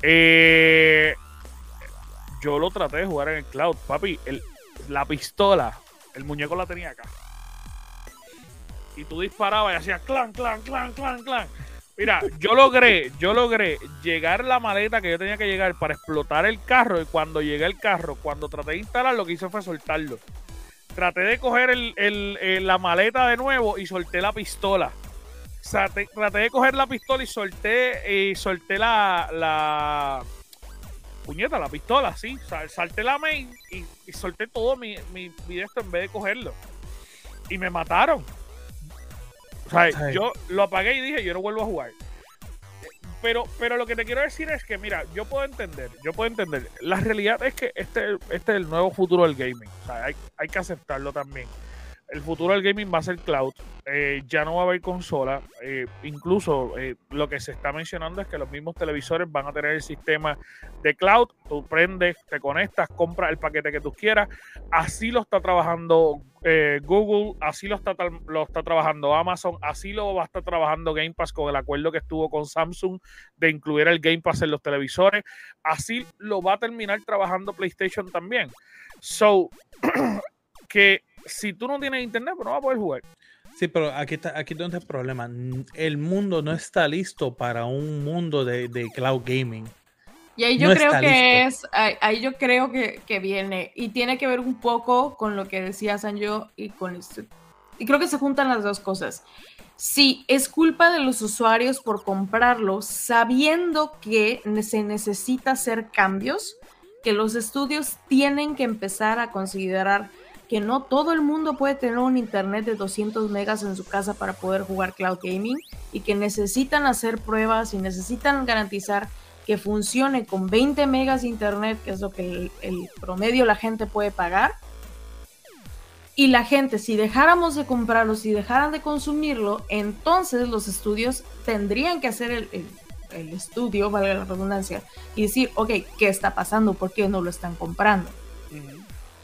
Eh, yo lo traté de jugar en el cloud. Papi, la pistola. El muñeco la tenía acá. Y tú disparabas y hacías clan, clan, clan, clan, clan. Mira, yo logré, yo logré llegar la maleta que yo tenía que llegar para explotar el carro. Y cuando llegué al carro, cuando traté de instalar, lo que hice fue soltarlo. Traté de coger el- el- el- la maleta de nuevo y solté la pistola. Te- traté de coger la pistola y solté, y solté la, la puñeta, la pistola, sí. Salté la main y, y solté todo mi, mi, mi esto en vez de cogerlo. Y me mataron. O sea, Sí. yo lo apagué y dije, yo no vuelvo a jugar. Pero, pero lo que te quiero decir es que, mira, yo puedo entender, yo puedo entender. La realidad es que este, este es el nuevo futuro del gaming. O sea, hay, hay que aceptarlo también. El futuro del gaming va a ser cloud. Eh, ya no va a haber consola. Eh, incluso eh, lo que se está mencionando es que los mismos televisores van a tener el sistema de cloud. Tú prendes, te conectas, compras el paquete que tú quieras. Así lo está trabajando Google, así lo está, lo está trabajando Amazon, así lo va a estar trabajando Game Pass con el acuerdo que estuvo con Samsung de incluir el Game Pass en los televisores. Así lo va a terminar trabajando PlayStation también. So, que si tú no tienes internet, pues no vas a poder jugar. Sí, pero aquí está, aquí donde está el problema. El mundo no está listo para un mundo de, de cloud gaming. Y ahí yo No creo que es, ahí, ahí yo creo que, que viene y tiene que ver un poco con lo que decía Sanjo y con este, y creo que se juntan las dos cosas. Si es culpa de los usuarios por comprarlo, sabiendo que se necesita hacer cambios, que los estudios tienen que empezar a considerar que no todo el mundo puede tener un internet de 200 megas en su casa para poder jugar cloud gaming y que necesitan hacer pruebas y necesitan garantizar que funcione con 20 megas de internet, que es lo que el, promedio la gente puede pagar. Y la gente, si dejáramos de comprarlo, si dejaran de consumirlo, entonces los estudios tendrían que hacer el, el- el estudio, valga la redundancia, y decir, ok, ¿qué está pasando? ¿Por qué no lo están comprando?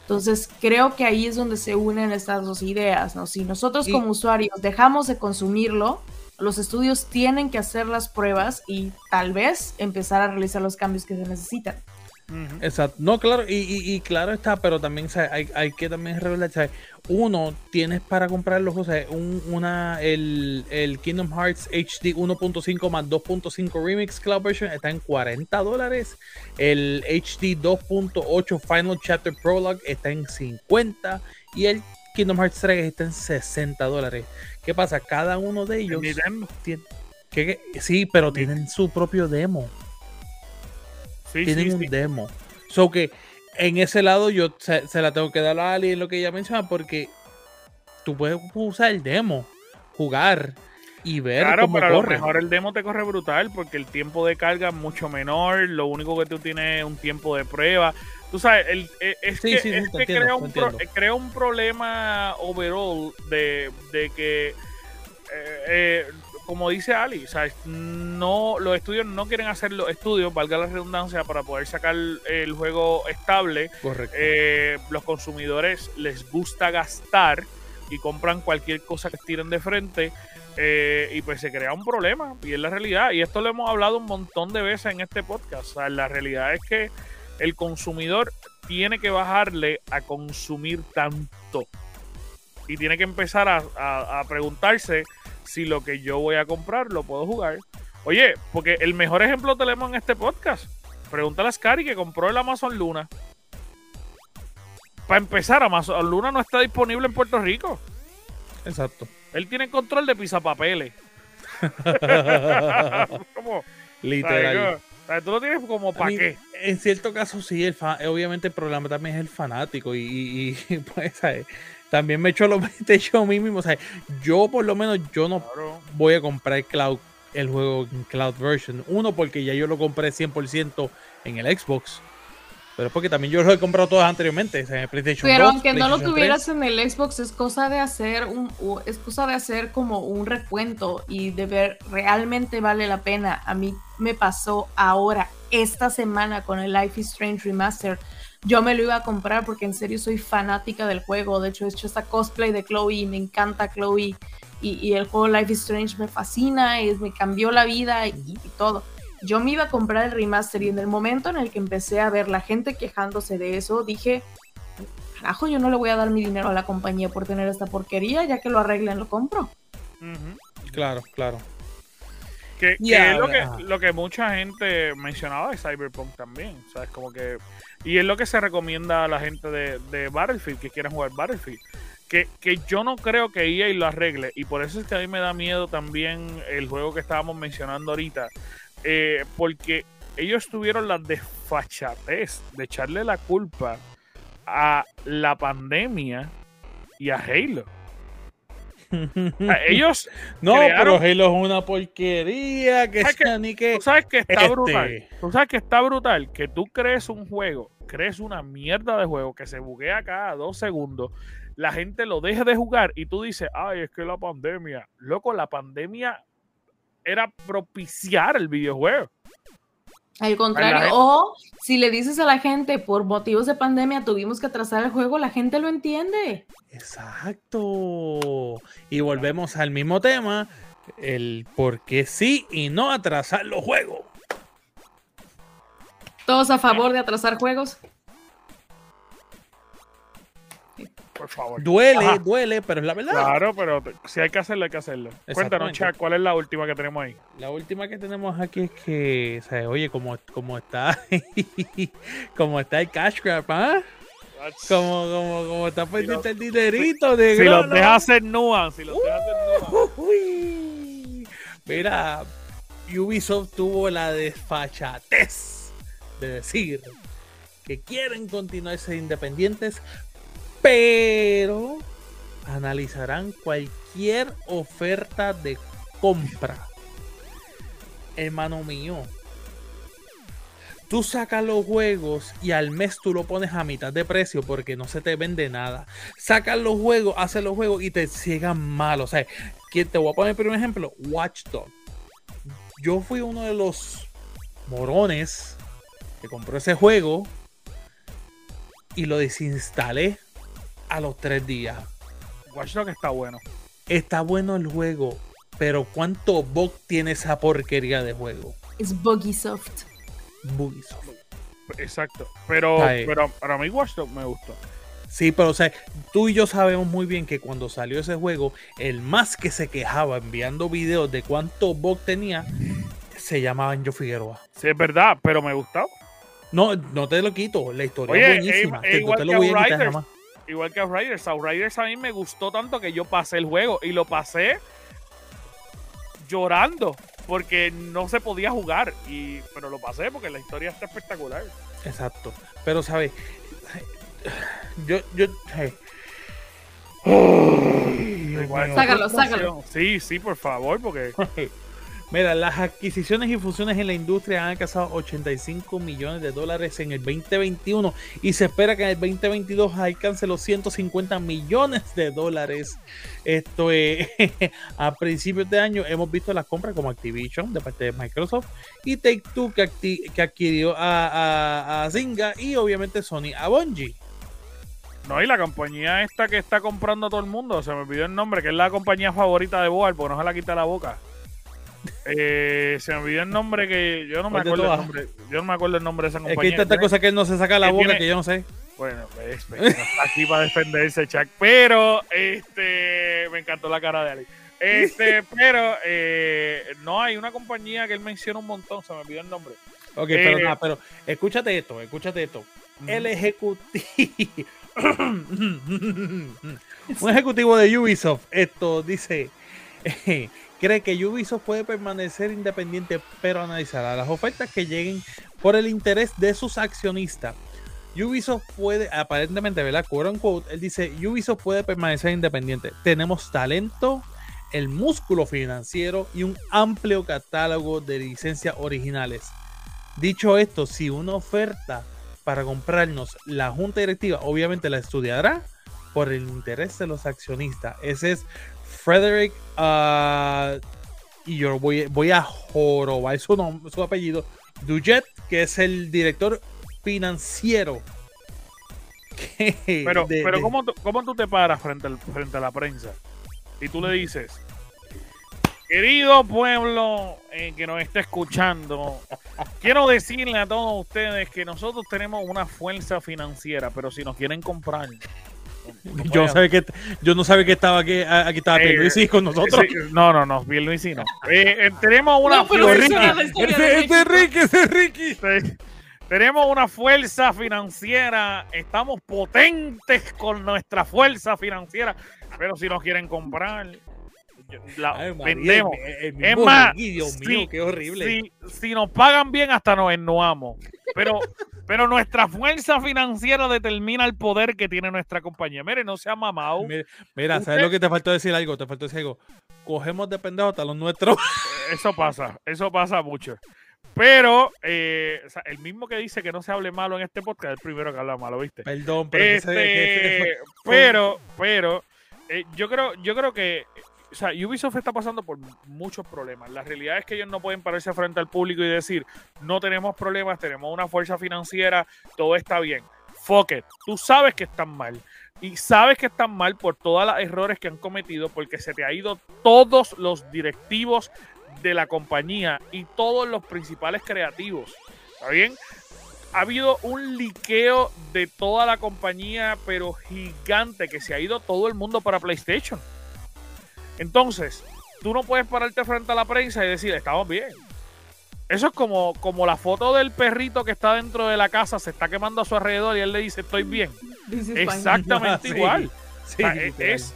Entonces, creo que ahí es donde se unen estas dos ideas, ¿no? Si nosotros como usuarios dejamos de consumirlo, los estudios tienen que hacer las pruebas y tal vez empezar a realizar los cambios que se necesitan. Exacto. No, claro, y, y- y claro está, pero también hay, hay que también revelar, sea, uno, tienes para comprar los juegos, o sea, un- una, el, el Kingdom Hearts HD 1.5 más 2.5 Remix Cloud Version está en 40 dólares. El HD 2.8 Final Chapter Prologue está en 50. Y el Kingdom Hearts 3 está en 60 dólares. ¿Qué pasa? Cada uno de ellos tiene... que- sí, pero tienen su propio demo Sí, tienen sí, un sí. demo. So que en ese lado yo se, se la tengo que dar a Ali en lo que ella menciona porque tú puedes usar el demo, jugar y ver Claro, cómo pero a lo mejor el demo te corre brutal porque el tiempo de carga es mucho menor. Lo único que tú tienes es un tiempo de prueba. Tú sabes, el, eh, es Sí, que, sí, es que entiendo, crea, un pro- crea un problema overall de, de que, eh, eh, como dice Ali, no, los estudios no quieren hacer los estudios, valga la redundancia, para poder sacar el juego estable. Correcto. Eh, los consumidores les gusta gastar y compran cualquier cosa que tiren de frente eh, y pues se crea un problema y es la realidad y esto lo hemos hablado un montón de veces en este podcast o sea, la realidad es que el consumidor tiene que bajarle a consumir tanto y tiene que empezar a, a- a preguntarse si lo que yo voy a comprar lo puedo jugar oye porque el mejor ejemplo tenemos en este podcast pregúntale a Scary que compró el Amazon Luna para empezar, Amazon Luna no está disponible en Puerto Rico. Exacto. Él tiene control de pisapapeles. ¿Cómo? Literal. O sea, tú lo tienes como para qué. En cierto caso, sí, el obviamente el programa también es el fanático y, y- y, pues, ¿sabes? También me echo los 20 yo mismo. ¿sabes? Yo, por lo menos, yo no Claro. voy a comprar cloud, el juego en cloud version. Uno, porque ya yo lo compré 100% en el Xbox. Pero es porque también yo lo he comprado todas anteriormente. o sea, en el PlayStation Pero 2, aunque no lo PlayStation 3. tuvieras en el Xbox, es cosa de hacer un, es cosa de hacer como un recuento y de ver realmente vale la pena. A mí me pasó ahora, esta semana, con el Life is Strange Remaster. Yo me lo iba a comprar porque en serio soy fanática del juego. De hecho, he hecho esta cosplay de Chloe y me encanta Chloe. Y, y el juego Life is Strange me fascina, es, me cambió la vida y, y todo. Yo me iba a comprar el remaster y en el momento en el que empecé a ver la gente quejándose de eso, dije, carajo, yo no le voy a dar mi dinero a la compañía por tener esta porquería, ya que lo arreglen, lo compro. Claro, claro. Que, es lo que, lo que mucha gente mencionaba de Cyberpunk también. ¿sabes? Como que, y es lo que se recomienda a la gente de, Battlefield que quieran jugar Battlefield. Que, que yo no creo que EA lo arregle. Y por eso es que a mí me da miedo también el juego que estábamos mencionando ahorita. eh, porque ellos tuvieron la desfachatez de echarle la culpa a la pandemia y a Halo. Sea, ellos No, crearon- pero Halo es una porquería. Que ¿Sabes qué? sea ni que. Tú sabes que está Este- brutal. Tú sabes que está brutal que tú crees un juego, crees una mierda de juego que se buguea cada dos segundos, la gente lo deja de jugar y tú dices, ay, es que la pandemia. Loco, la pandemia era propiciar el videojuego. Al contrario, o si le dices a la gente por motivos de pandemia tuvimos que atrasar el juego, la gente lo entiende. Exacto. Y volvemos al mismo tema. El por qué sí y no atrasar los juegos. Todos a favor de atrasar juegos. Por favor. Duele, Ajá. duele, pero es la verdad. Claro, pero si hay que hacerlo, hay que hacerlo. Cuéntanos. Chuck, ¿cuál es la última que tenemos ahí? La última que tenemos aquí es que, o sea, oye, como, como está, como está el cash grab, ¿ah? Como, como, como está pendiente el dinerito de Si los dejas hacer nuance, si los dejas hacer nuance. Uy. Mira, Ubisoft tuvo la desfachatez de decir que quieren continuar ser independientes, pero analizarán cualquier oferta de compra. Hermano mío, tú sacas los juegos y al mes tú lo pones a mitad de precio porque no se te vende nada. Sacas los juegos, haces los juegos y te ciegan mal. O sea, que te voy a poner por un ejemplo, Watchdog. Yo fui uno de los morones que compró ese juego y lo desinstalé a los tres días. Watch Dogs está bueno. Está bueno el juego, pero ¿cuánto bug tiene esa porquería de juego? Es Buggysoft. Bugisoft. Exacto. Pero, ahí. pero para mí Watch Dogs me gustó. Sí, pero o sea, tú y yo sabemos muy bien que cuando salió ese juego, el más que se quejaba enviando videos de cuánto bug tenía, se llamaba Anjo Figueroa. Sí, es verdad, pero me gustó. No, no te lo quito, la historia Oye, es buenísima. es- te- es no igual te que lo voy a quitar jamás. Igual que Outriders. Outriders a mí me gustó tanto que yo pasé el juego y lo pasé llorando porque no se podía jugar. Y, pero lo pasé porque la historia está espectacular. Exacto. Pero, ¿sabes? Yo, yo, Sácalo, sácalo. Sí, sí, por favor, porque Mira, las adquisiciones y fusiones en la industria han alcanzado 85 millones de dólares en el 2021 y se espera que en el 2022 alcance los 150 millones de dólares. Esto es, a principios de año hemos visto las compras como Activision de parte de Microsoft y Take Two que, que adquirió a, a, a Zynga y obviamente Sony a Bungie. no, y la compañía esta que está comprando a todo el mundo, se me olvidó el nombre, que es la compañía favorita de Boal, porque no se la quita la boca. Eh, se me olvidó el nombre que yo no me ¿Cuál de acuerdo el nombre. Yo no me acuerdo el nombre de esa Es que compañía. hay tanta cosa que él no se saca la boca tiene- que yo no sé. Bueno, pues, no está aquí para defenderse, Chuck. Pero, este, me encantó la cara de Ali. Este, pero, eh, no, hay una compañía que él menciona un montón, se me olvidó el nombre. Ok, Eh, pero nada, pero escúchate esto, escúchate esto. El ejecutivo, Un ejecutivo de Ubisoft, esto dice, cree que Ubisoft puede permanecer independiente, pero analizará las ofertas que lleguen por el interés de sus accionistas. Ubisoft puede, aparentemente, ¿verdad? Quote unquote, él dice, Ubisoft puede permanecer independiente. Tenemos talento, el músculo financiero y un amplio catálogo de licencias originales. Dicho esto, si una oferta para comprarnos la junta directiva, obviamente la estudiará por el interés de los accionistas. Ese es Frederick ah, y yo voy, voy a jorobar su, nom- su apellido, Dujet, que es el director financiero. que- Pero, de- pero de- ¿cómo, tú, ¿cómo tú te paras frente, al- frente a la prensa? Y tú le dices, querido pueblo eh, que nos está escuchando, quiero decirle a todos ustedes que nosotros tenemos una fuerza financiera, pero si nos quieren comprar... no yo, pueden- no sabía que, yo no sabía que estaba aquí, aquí estaba Eh, Pierluisi con nosotros. Sí, no, no, no, bien Luis, no. Eh, eh, tenemos una No, pero fuerza- eso era la historia de Ese, ese es Ricky, ese es Ricky. Sí. Tenemos una fuerza financiera, estamos potentes con nuestra fuerza financiera, pero si nos quieren comprar, la Ay, María, vendemos. el- el Es más, Ricky, Dios sí, mío, qué horrible. Si, si nos pagan bien, hasta nos ennuamos. Pero, pero nuestra fuerza financiera determina el poder que tiene nuestra compañía. Mire, no sea mamado. Mira, mira, ¿sabes lo que te faltó decir algo? Te faltó decir algo. Cogemos de pendejos hasta los nuestros. Eso pasa, eso pasa mucho. Pero eh, o sea, el mismo que dice que no se hable malo en este podcast es el primero que habla malo, ¿viste? Perdón, pero ese- ese- Este, pero, pero, eh, yo creo, yo creo que, o sea, Ubisoft está pasando por muchos problemas. La realidad es que ellos no pueden pararse frente al público y decir, no tenemos problemas, tenemos una fuerza financiera, todo está bien. Fuck it. Tú sabes que están mal. Y sabes que están mal por todos los errores que han cometido, porque se te ha ido todos los directivos de la compañía y todos los principales creativos. ¿Está bien? ha habido un liqueo de toda la compañía, pero gigante, que se ha ido todo el mundo para PlayStation. Entonces, tú no puedes pararte frente a la prensa y decir, estamos bien. Eso es como, como la foto del perrito que está dentro de la casa, se está quemando a su alrededor y él le dice, estoy bien. Exactamente igual. Sí, O sea, es, literal. es,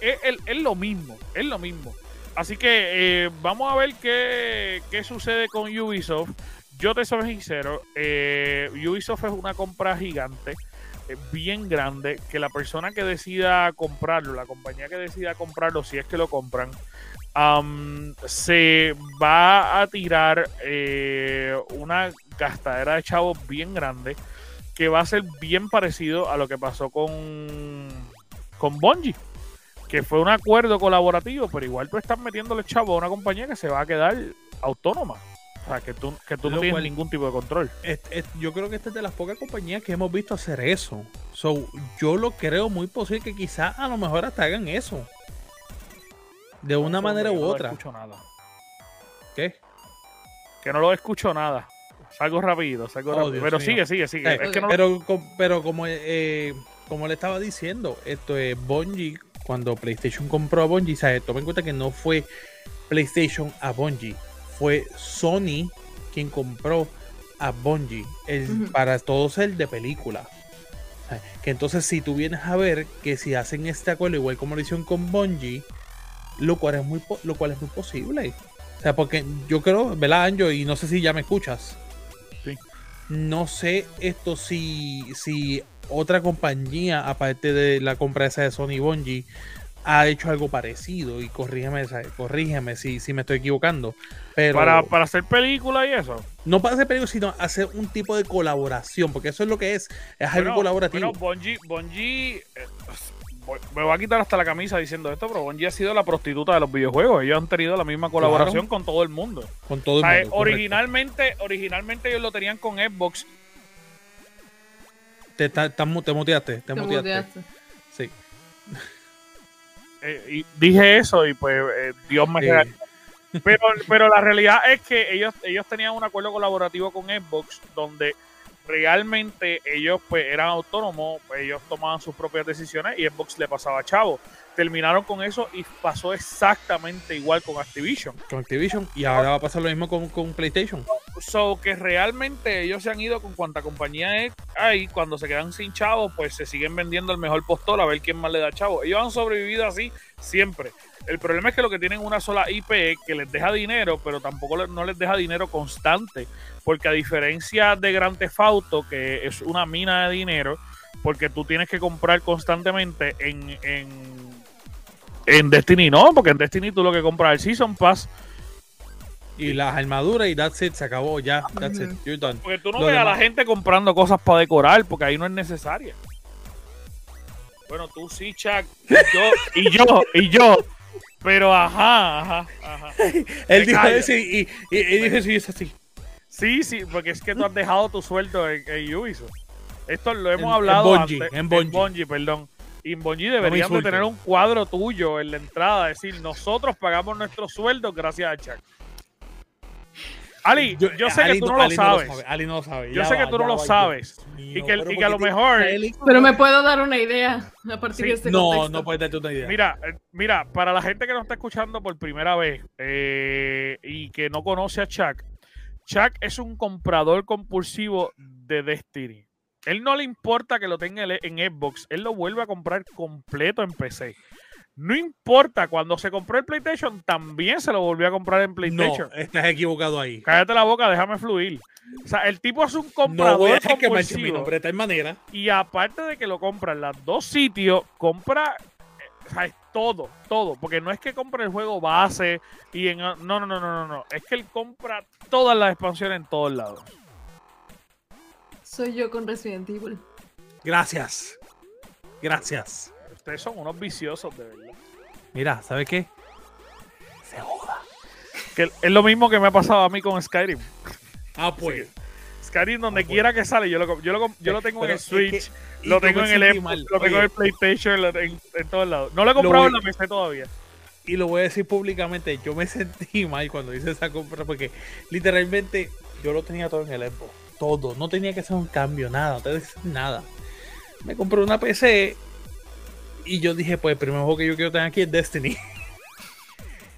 es- es- es lo mismo, es lo mismo. Así que eh, vamos a ver qué, qué sucede con Ubisoft. Yo te soy sincero, eh, Ubisoft es una compra gigante, bien grande, que la persona que decida comprarlo, la compañía que decida comprarlo, si es que lo compran, se va a tirar eh, una gastadera de chavos bien grande que va a ser bien parecido a lo que pasó con, con Bungie, que fue un acuerdo colaborativo, pero igual tú estás metiéndole chavo a una compañía que se va a quedar autónoma. O sea, que tú, que tú no tienes cual- ningún tipo de control. Es- es- yo creo que esta es de las pocas compañías que hemos visto hacer eso. So, yo lo creo muy posible que quizás a lo mejor hasta hagan eso. De una No, manera hombre, u no otra. escucho nada. ¿Qué? Que no lo escucho nada. Salgo rápido, salgo Oh, rápido. Dios Pero mío. sigue, sigue, sigue. Eh, es que no, pero, pero como, eh, como le estaba diciendo, esto es Bungie, cuando PlayStation compró a Bungie, ¿sabes? Toma en cuenta que no fue PlayStation a Bungie, fue Sony quien compró a Bungie el, para todo ser de película. Que entonces si tú vienes a ver que si hacen este acuerdo igual como lo hicieron con Bungie, lo cual es muy, lo cual es muy posible. O sea, porque yo creo, ¿verdad, Anjo? Y no sé si ya me escuchas. Sí. No sé esto si, si otra compañía, aparte de la compra esa de Sony Bungie, ha hecho algo parecido. Y corrígeme, corrígeme si, si me estoy equivocando. Pero para, para hacer película y eso. no para hacer películas, sino hacer un tipo de colaboración. Porque eso es lo que es. Es algo Bueno, colaborativo. Bueno, Bungie, Bungie eh, me voy a quitar hasta la camisa diciendo esto, pero Bungie ha sido la prostituta de los videojuegos. Ellos han tenido la misma colaboración con todo el mundo. con todo O el sea, mundo. correcto. originalmente, originalmente ellos lo tenían con Xbox. Te, ta- te muteaste. Te, Te muteaste. muteaste. Sí. Eh, y dije eso y pues eh, Dios me Sí. Pero, pero la realidad es que ellos, ellos tenían un acuerdo colaborativo con Xbox donde realmente ellos pues eran autónomos, pues, ellos tomaban sus propias decisiones y Xbox le pasaba a chavo. Terminaron con eso y pasó exactamente igual con Activision. con Activision y ahora va a pasar lo mismo con, con PlayStation. so que realmente ellos se han ido con cuanta compañía es- hay. Cuando se quedan sin chavos, pues se siguen vendiendo el mejor postor a ver quién más le da chavo. Ellos han sobrevivido así siempre. El problema es que lo que tienen una sola IP que les deja dinero, pero tampoco no les deja dinero constante. Porque a diferencia de Grand Theft Auto, que es una mina de dinero, porque tú tienes que comprar constantemente en, en, en Destiny, no, porque en Destiny tú lo que compras es el Season Pass. Y las armaduras y that's it, se acabó ya. That's it, Ujú. you're done. Porque tú no Lo ves a la gente comprando cosas para decorar, porque ahí no es necesaria. Bueno, tú sí, Chuck. Y yo, y yo, y yo. Pero ajá, ajá, ajá. Él dijo eso y, y, y, y dijo eso y es así. Sí, sí, porque es que tú has dejado tu sueldo en, en Ubisoft. Esto lo hemos En- en hablado Bungie, antes. en Bungie. perdón. Y en Bungie me deberían de insultes. tener un cuadro tuyo en la entrada, decir, nosotros pagamos nuestros sueldos gracias a Chuck. Ali, yo, sé Ali que tú no, lo Ali sabes. sabe, Ali no lo sabe. Yo Ya sé que tú no lo va, sabes. Y que, pero y que a lo mejor... Pero me puedo dar una idea a partir Sí. de este No, contexto. no puedes darte una idea. Mira, eh, mira, para la gente que nos está escuchando por primera vez eh, y que no conoce a Chuck, Chuck es un comprador compulsivo de Destiny. Él no le importa que lo tenga en Xbox, él lo vuelve a comprar completo en PC. No importa, cuando se compró el PlayStation, también se lo volvió a comprar en no, PlayStation. estás equivocado ahí. Cállate la boca, déjame fluir. O sea, el tipo es un No comprador voy a dejar que mi compulsivo. nombre de tal manera. Y aparte de que lo compra en los dos sitios, compra o sea, es todo, todo. Porque no es que compre el juego base y en. No, no, no, no, no, no. Es que él compra todas las expansiones en todos lados. Soy yo con Resident Evil. Gracias. Gracias. Ustedes son unos viciosos, de verdad. Mira, ¿sabes qué? Se joda. Que es lo mismo que me ha pasado a mí con Skyrim. Ah, pues. Skyrim, donde Ah, pues. quiera que sale, yo lo, com- yo lo, com- yo lo tengo en el es Switch, que- lo tengo en el mal. lo tengo en el PlayStation, lo- en, en todos lados. No lo he Lo comprado en la PC todavía. y lo voy a decir públicamente, yo me sentí mal cuando hice esa compra porque literalmente yo lo tenía todo en el Xbox, todo, no tenía que hacer un cambio, nada, no tenía que hacer nada. Me compré una PC y yo dije, pues el primer juego que yo quiero tener aquí es Destiny.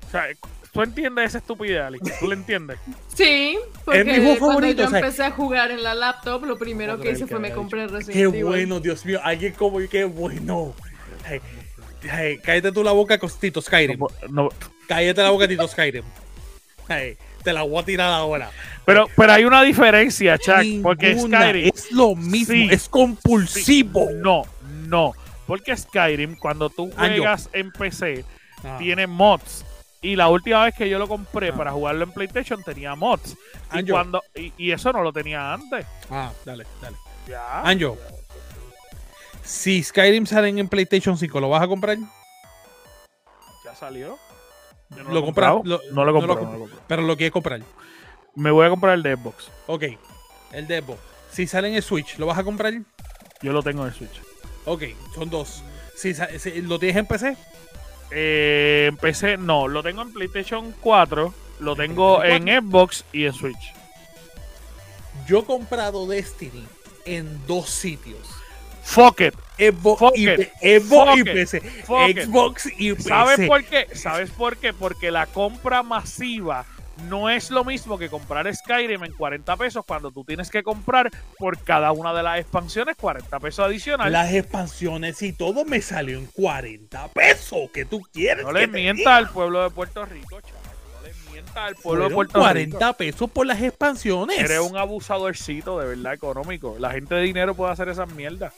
O sea, tú entiendes esa estupidez, Alex. ¿Tú le entiendes? Sí, porque mi juego cuando favorito, yo o sea- empecé a jugar en la laptop, lo primero que hice que fue me compré Qué Resident Evil. bueno, Dios mío, alguien como yo, qué bueno. Ay, ay, cállate tú la boca, Costito Skyrim. No, no, Cállate la boca, Tito Skyrim. Ay, te la voy a tirar ahora. Pero, pero hay una diferencia, Chuck, porque Skyrim. es lo mismo, Sí. es compulsivo. No, no. Porque Skyrim, cuando tú Anjo. juegas en PC, Ah. tiene mods. Y la última vez que yo lo compré Ah. para jugarlo en PlayStation tenía mods. Y, cuando, y, y eso no lo tenía antes. Ah, dale, dale. Ya. Anjo, si Skyrim salen en PlayStation 5, ¿lo vas a comprar? Ya salió. Yo no Lo compras- lo- no lo he no lo comprado, comp- no lo he comprado. Pero lo quieres comprar. Me voy a comprar el de Xbox. Ok, el Devo. Si sale en el Switch, ¿lo vas a comprar? Yo lo tengo en el Switch. Ok, son dos. Si lo tienes en PC, Eh, en PC, no. Lo tengo en PlayStation 4. Lo tengo en Xbox y en Switch. yo he comprado Destiny en dos sitios. Fuck it. Xbox y. PC. Xbox y PC. ¿Sabes por qué? ¿Sabes por qué? Porque la compra masiva no es lo mismo que comprar Skyrim en 40 pesos cuando tú tienes que comprar por cada una de las expansiones 40 pesos adicionales. Las expansiones y todo me salió en 40 pesos. ¿Qué tú quieres? No le que mientas al pueblo de Puerto Rico, chaval. No le mientas al pueblo de Puerto 40 Rico. pesos por las expansiones. Eres un abusadorcito de verdad económico. La gente de dinero puede hacer esas mierdas.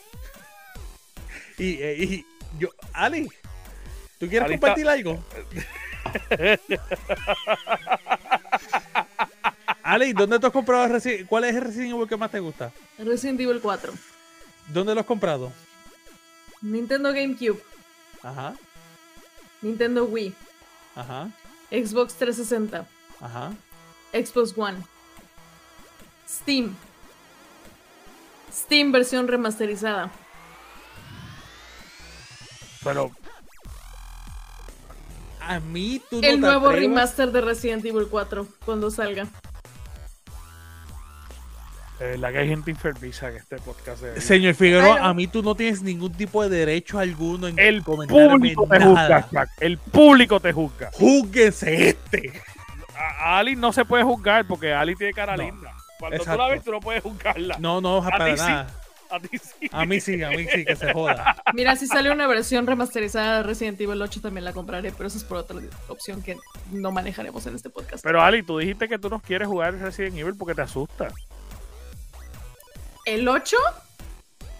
Y, eh, y yo, Ali, ¿tú quieres Ali compartir algo? Ali, ¿dónde tú has comprado Resi- ¿Cuál es el Resident Evil que más te gusta? Resident Evil 4. ¿Dónde lo has comprado? Nintendo GameCube. Ajá, Nintendo Wii. ajá, Xbox 360. ajá. Xbox One. Steam. Steam versión remasterizada. Pero A mí tú no El te nuevo atrevas- remaster de Resident Evil 4 cuando salga. de verdad que hay gente enfermiza en este podcast. de. Señor Figueroa, a mí tú no tienes ningún tipo de derecho alguno en El público te nada. juzga, Chuck. El público te juzga. Júguese este. a, Ali no se puede juzgar porque Ali tiene cara No, linda. Cuando tú la ves, tú no puedes juzgarla. No, no, A para ti sí. A ti sí. A mí sí, a mí sí, que se joda. Mira, si sale una versión remasterizada de Resident Evil 8 también la compraré, pero eso es por otra opción que no manejaremos en este podcast. Pero Ali, tú dijiste que tú no quieres jugar Resident Evil porque te asusta. El 8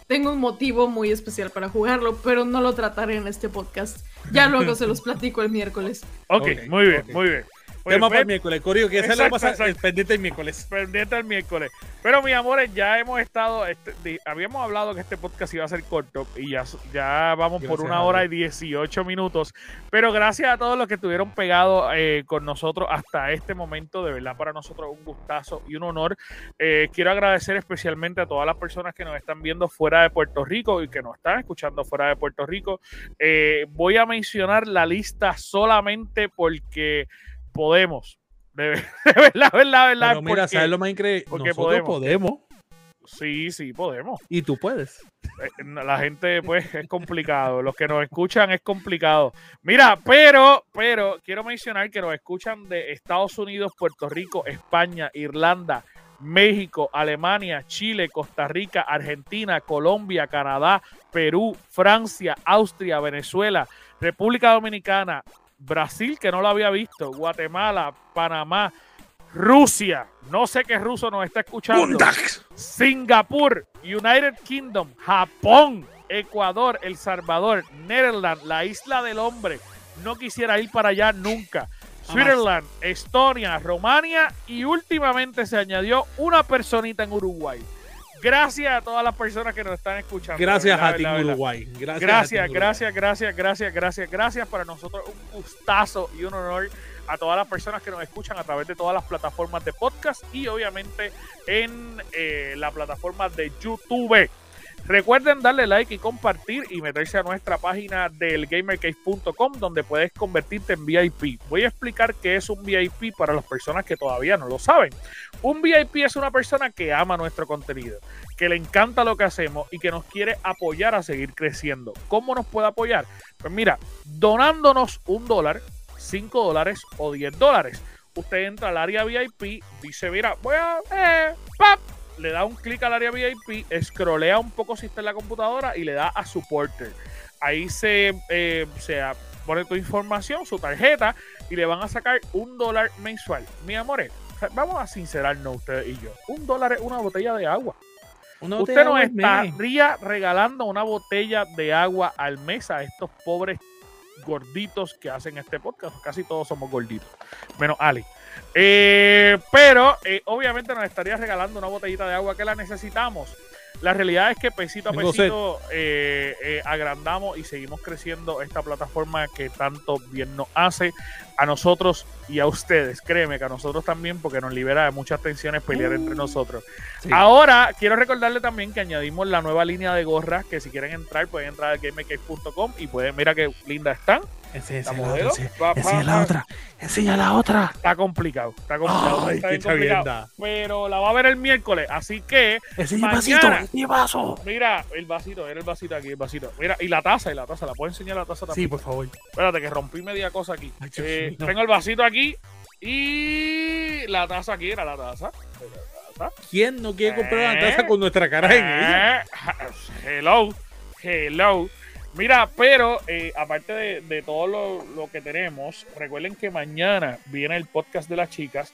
tengo un motivo muy especial para jugarlo, pero no lo trataré en este podcast. Ya luego se los platico el miércoles. Ok, Ok, muy bien, muy bien. Pues, Tema para el miércoles, Corio, que esa lo Exacto, pasa exacto. el pendiente el miércoles. pendiente el miércoles. Pero, mis amores, ya hemos estado. este, habíamos hablado que este podcast iba a ser corto y ya, ya vamos por una hora y Dios. 18 minutos. Pero gracias a todos los que estuvieron pegados eh, con nosotros hasta este momento. De verdad, para nosotros un gustazo y un honor. Eh, quiero agradecer especialmente a todas las personas que nos están viendo fuera de Puerto Rico y que nos están escuchando fuera de Puerto Rico. Eh, voy a mencionar la lista solamente porque podemos. De, de verdad, verdad, verdad. Pero mira, porque- ¿sabes lo más increíble? porque Nosotros podemos. podemos. Sí, sí, podemos. Y tú puedes. Eh, La gente, pues, es complicado. Los que nos escuchan es complicado. Mira, pero, pero, quiero mencionar que nos escuchan de Estados Unidos, Puerto Rico, España, Irlanda, México, Alemania, Chile, Costa Rica, Argentina, Colombia, Canadá, Perú, Francia, Austria, Venezuela, República Dominicana, Brasil, que no lo había visto, Guatemala, Panamá, Rusia, no sé qué ruso nos está escuchando. Singapur, United Kingdom, Japón, Ecuador, El Salvador, Netherlands, la isla del hombre. No quisiera ir para allá nunca. Switzerland, Estonia, Romania y últimamente se añadió una personita en Uruguay. Gracias a todas las personas que nos están escuchando. Gracias ¿verdad? a ti. Uruguay. Gracias, Gracias, Uruguay. gracias, gracias, gracias, gracias, gracias. Para nosotros un gustazo y un honor a todas las personas que nos escuchan a través de todas las plataformas de podcast y obviamente en eh, la plataforma de YouTube. Recuerden darle like y compartir y meterse a nuestra página del gamercave.com donde puedes convertirte en VIP. Voy a explicar qué es un VIP para las personas que todavía no lo saben. Un VIP es una persona que ama nuestro contenido, que le encanta lo que hacemos y que nos quiere apoyar a seguir creciendo. ¿Cómo nos puede apoyar? Pues mira, donándonos un dólar, cinco dólares o 10 dólares. Usted entra al área VIP, dice, mira, voy a... Eh, pap, le da un clic al área VIP, scrollea un poco si está en la computadora y le da a Supporter. Ahí se, eh, se pone tu información, su tarjeta y le van a sacar un dólar mensual. Mi amores, vamos a sincerarnos ustedes y yo. Un dólar es una botella de agua. Una Usted mes. estaría regalando una botella de agua al mes a estos pobres gorditos que hacen este podcast. Casi todos somos gorditos, menos Ali. Eh, pero eh, obviamente nos estaría regalando una botellita de agua que la necesitamos. La realidad es que pesito a pesito eh, eh, agrandamos y seguimos creciendo esta plataforma que tanto bien nos hace a nosotros y a ustedes. Créeme que a nosotros también porque nos libera de muchas tensiones pelear entre nosotros. Sí. Ahora, quiero recordarle también que añadimos la nueva línea de gorras, que si quieren entrar, pueden entrar a gamercave.com y pueden, mira qué linda están. Enseña La la modelo. otra, enseña- Pa, pa, enseña la otra. Enseña la otra. Está complicado, está complicado. Ay, está qué complicado. Pero la va a ver el miércoles, así que, Enseña el vasito. Enseña vaso. mira, el vasito, era el vasito aquí, el vasito. Mira, y la taza, y la taza, ¿la puedo enseñar la taza también? Sí, por favor. Espérate, que rompí media cosa aquí. Ay, Eh, tengo el vasito aquí y la taza aquí, era la taza. La taza. ¿Quién no quiere comprar Eh. taza con nuestra cara en ella? Eh, hello, hello. Mira, pero eh, aparte de, todo lo, que tenemos, recuerden que mañana viene el podcast de las chicas,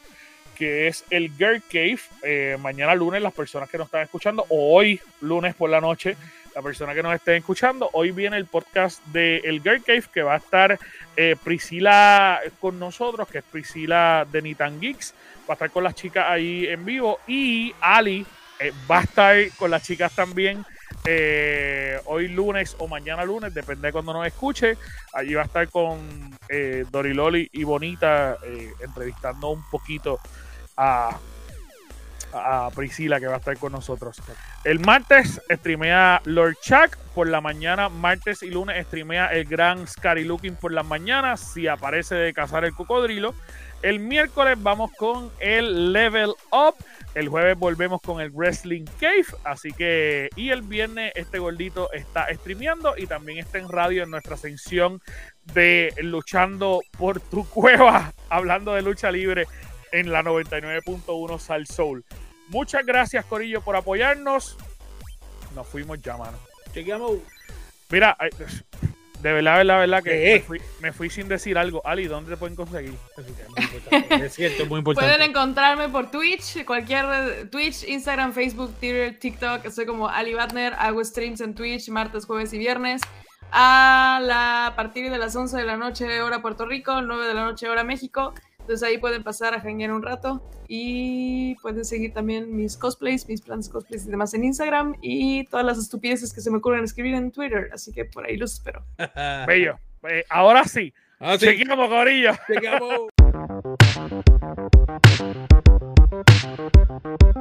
que es el Girl Cave. Eh, mañana lunes, las personas que nos están escuchando, o hoy lunes por la noche, la persona que nos estén escuchando, hoy viene el podcast de el Girl Cave, que va a estar eh, Priscila con nosotros, que es Priscila de Nitan Geeks. Va a estar con las chicas ahí en vivo. Y Ali eh, va a estar con las chicas también eh, hoy lunes o mañana lunes, depende de cuando nos escuche. Allí va a estar con eh, Doriloli y Bonita eh, entrevistando un poquito a, Priscila que va a estar con nosotros. El martes streamea Lord Chuck por la mañana, martes y lunes streamea el gran Scary Looking por las mañanas, si aparece de cazar el cocodrilo. El miércoles vamos con el Level Up El jueves volvemos con el Wrestling Cave. Así que, y el viernes este gordito está streameando y también está en radio en nuestra sección de Luchando por tu cueva, hablando de lucha libre en la 99.1 Sal Soul. Muchas gracias, Corillo, por apoyarnos. Nos fuimos ya, mano. Chequeamos. Mira, de verdad, de verdad, verdad que me fui, me fui sin decir algo. Ali, ¿dónde te pueden conseguir? Es cierto, es muy importante. Pueden encontrarme por Twitch, cualquier red- Twitch, Instagram, Facebook, Twitter, TikTok. Estoy como Ali Batner. Hago streams en Twitch martes, jueves y viernes. A, la, a partir de las 11 de la noche, hora Puerto Rico, 9 de la noche, hora México. Entonces ahí pueden pasar a janguear un rato. Y pueden seguir también mis cosplays, mis planes cosplays y demás en Instagram. Y todas las estupideces que se me ocurren escribir en Twitter. Así que por ahí los espero. Bello. Eh, ahora sí. Ah, sí. Seguimos, Corillo. Chequeamos.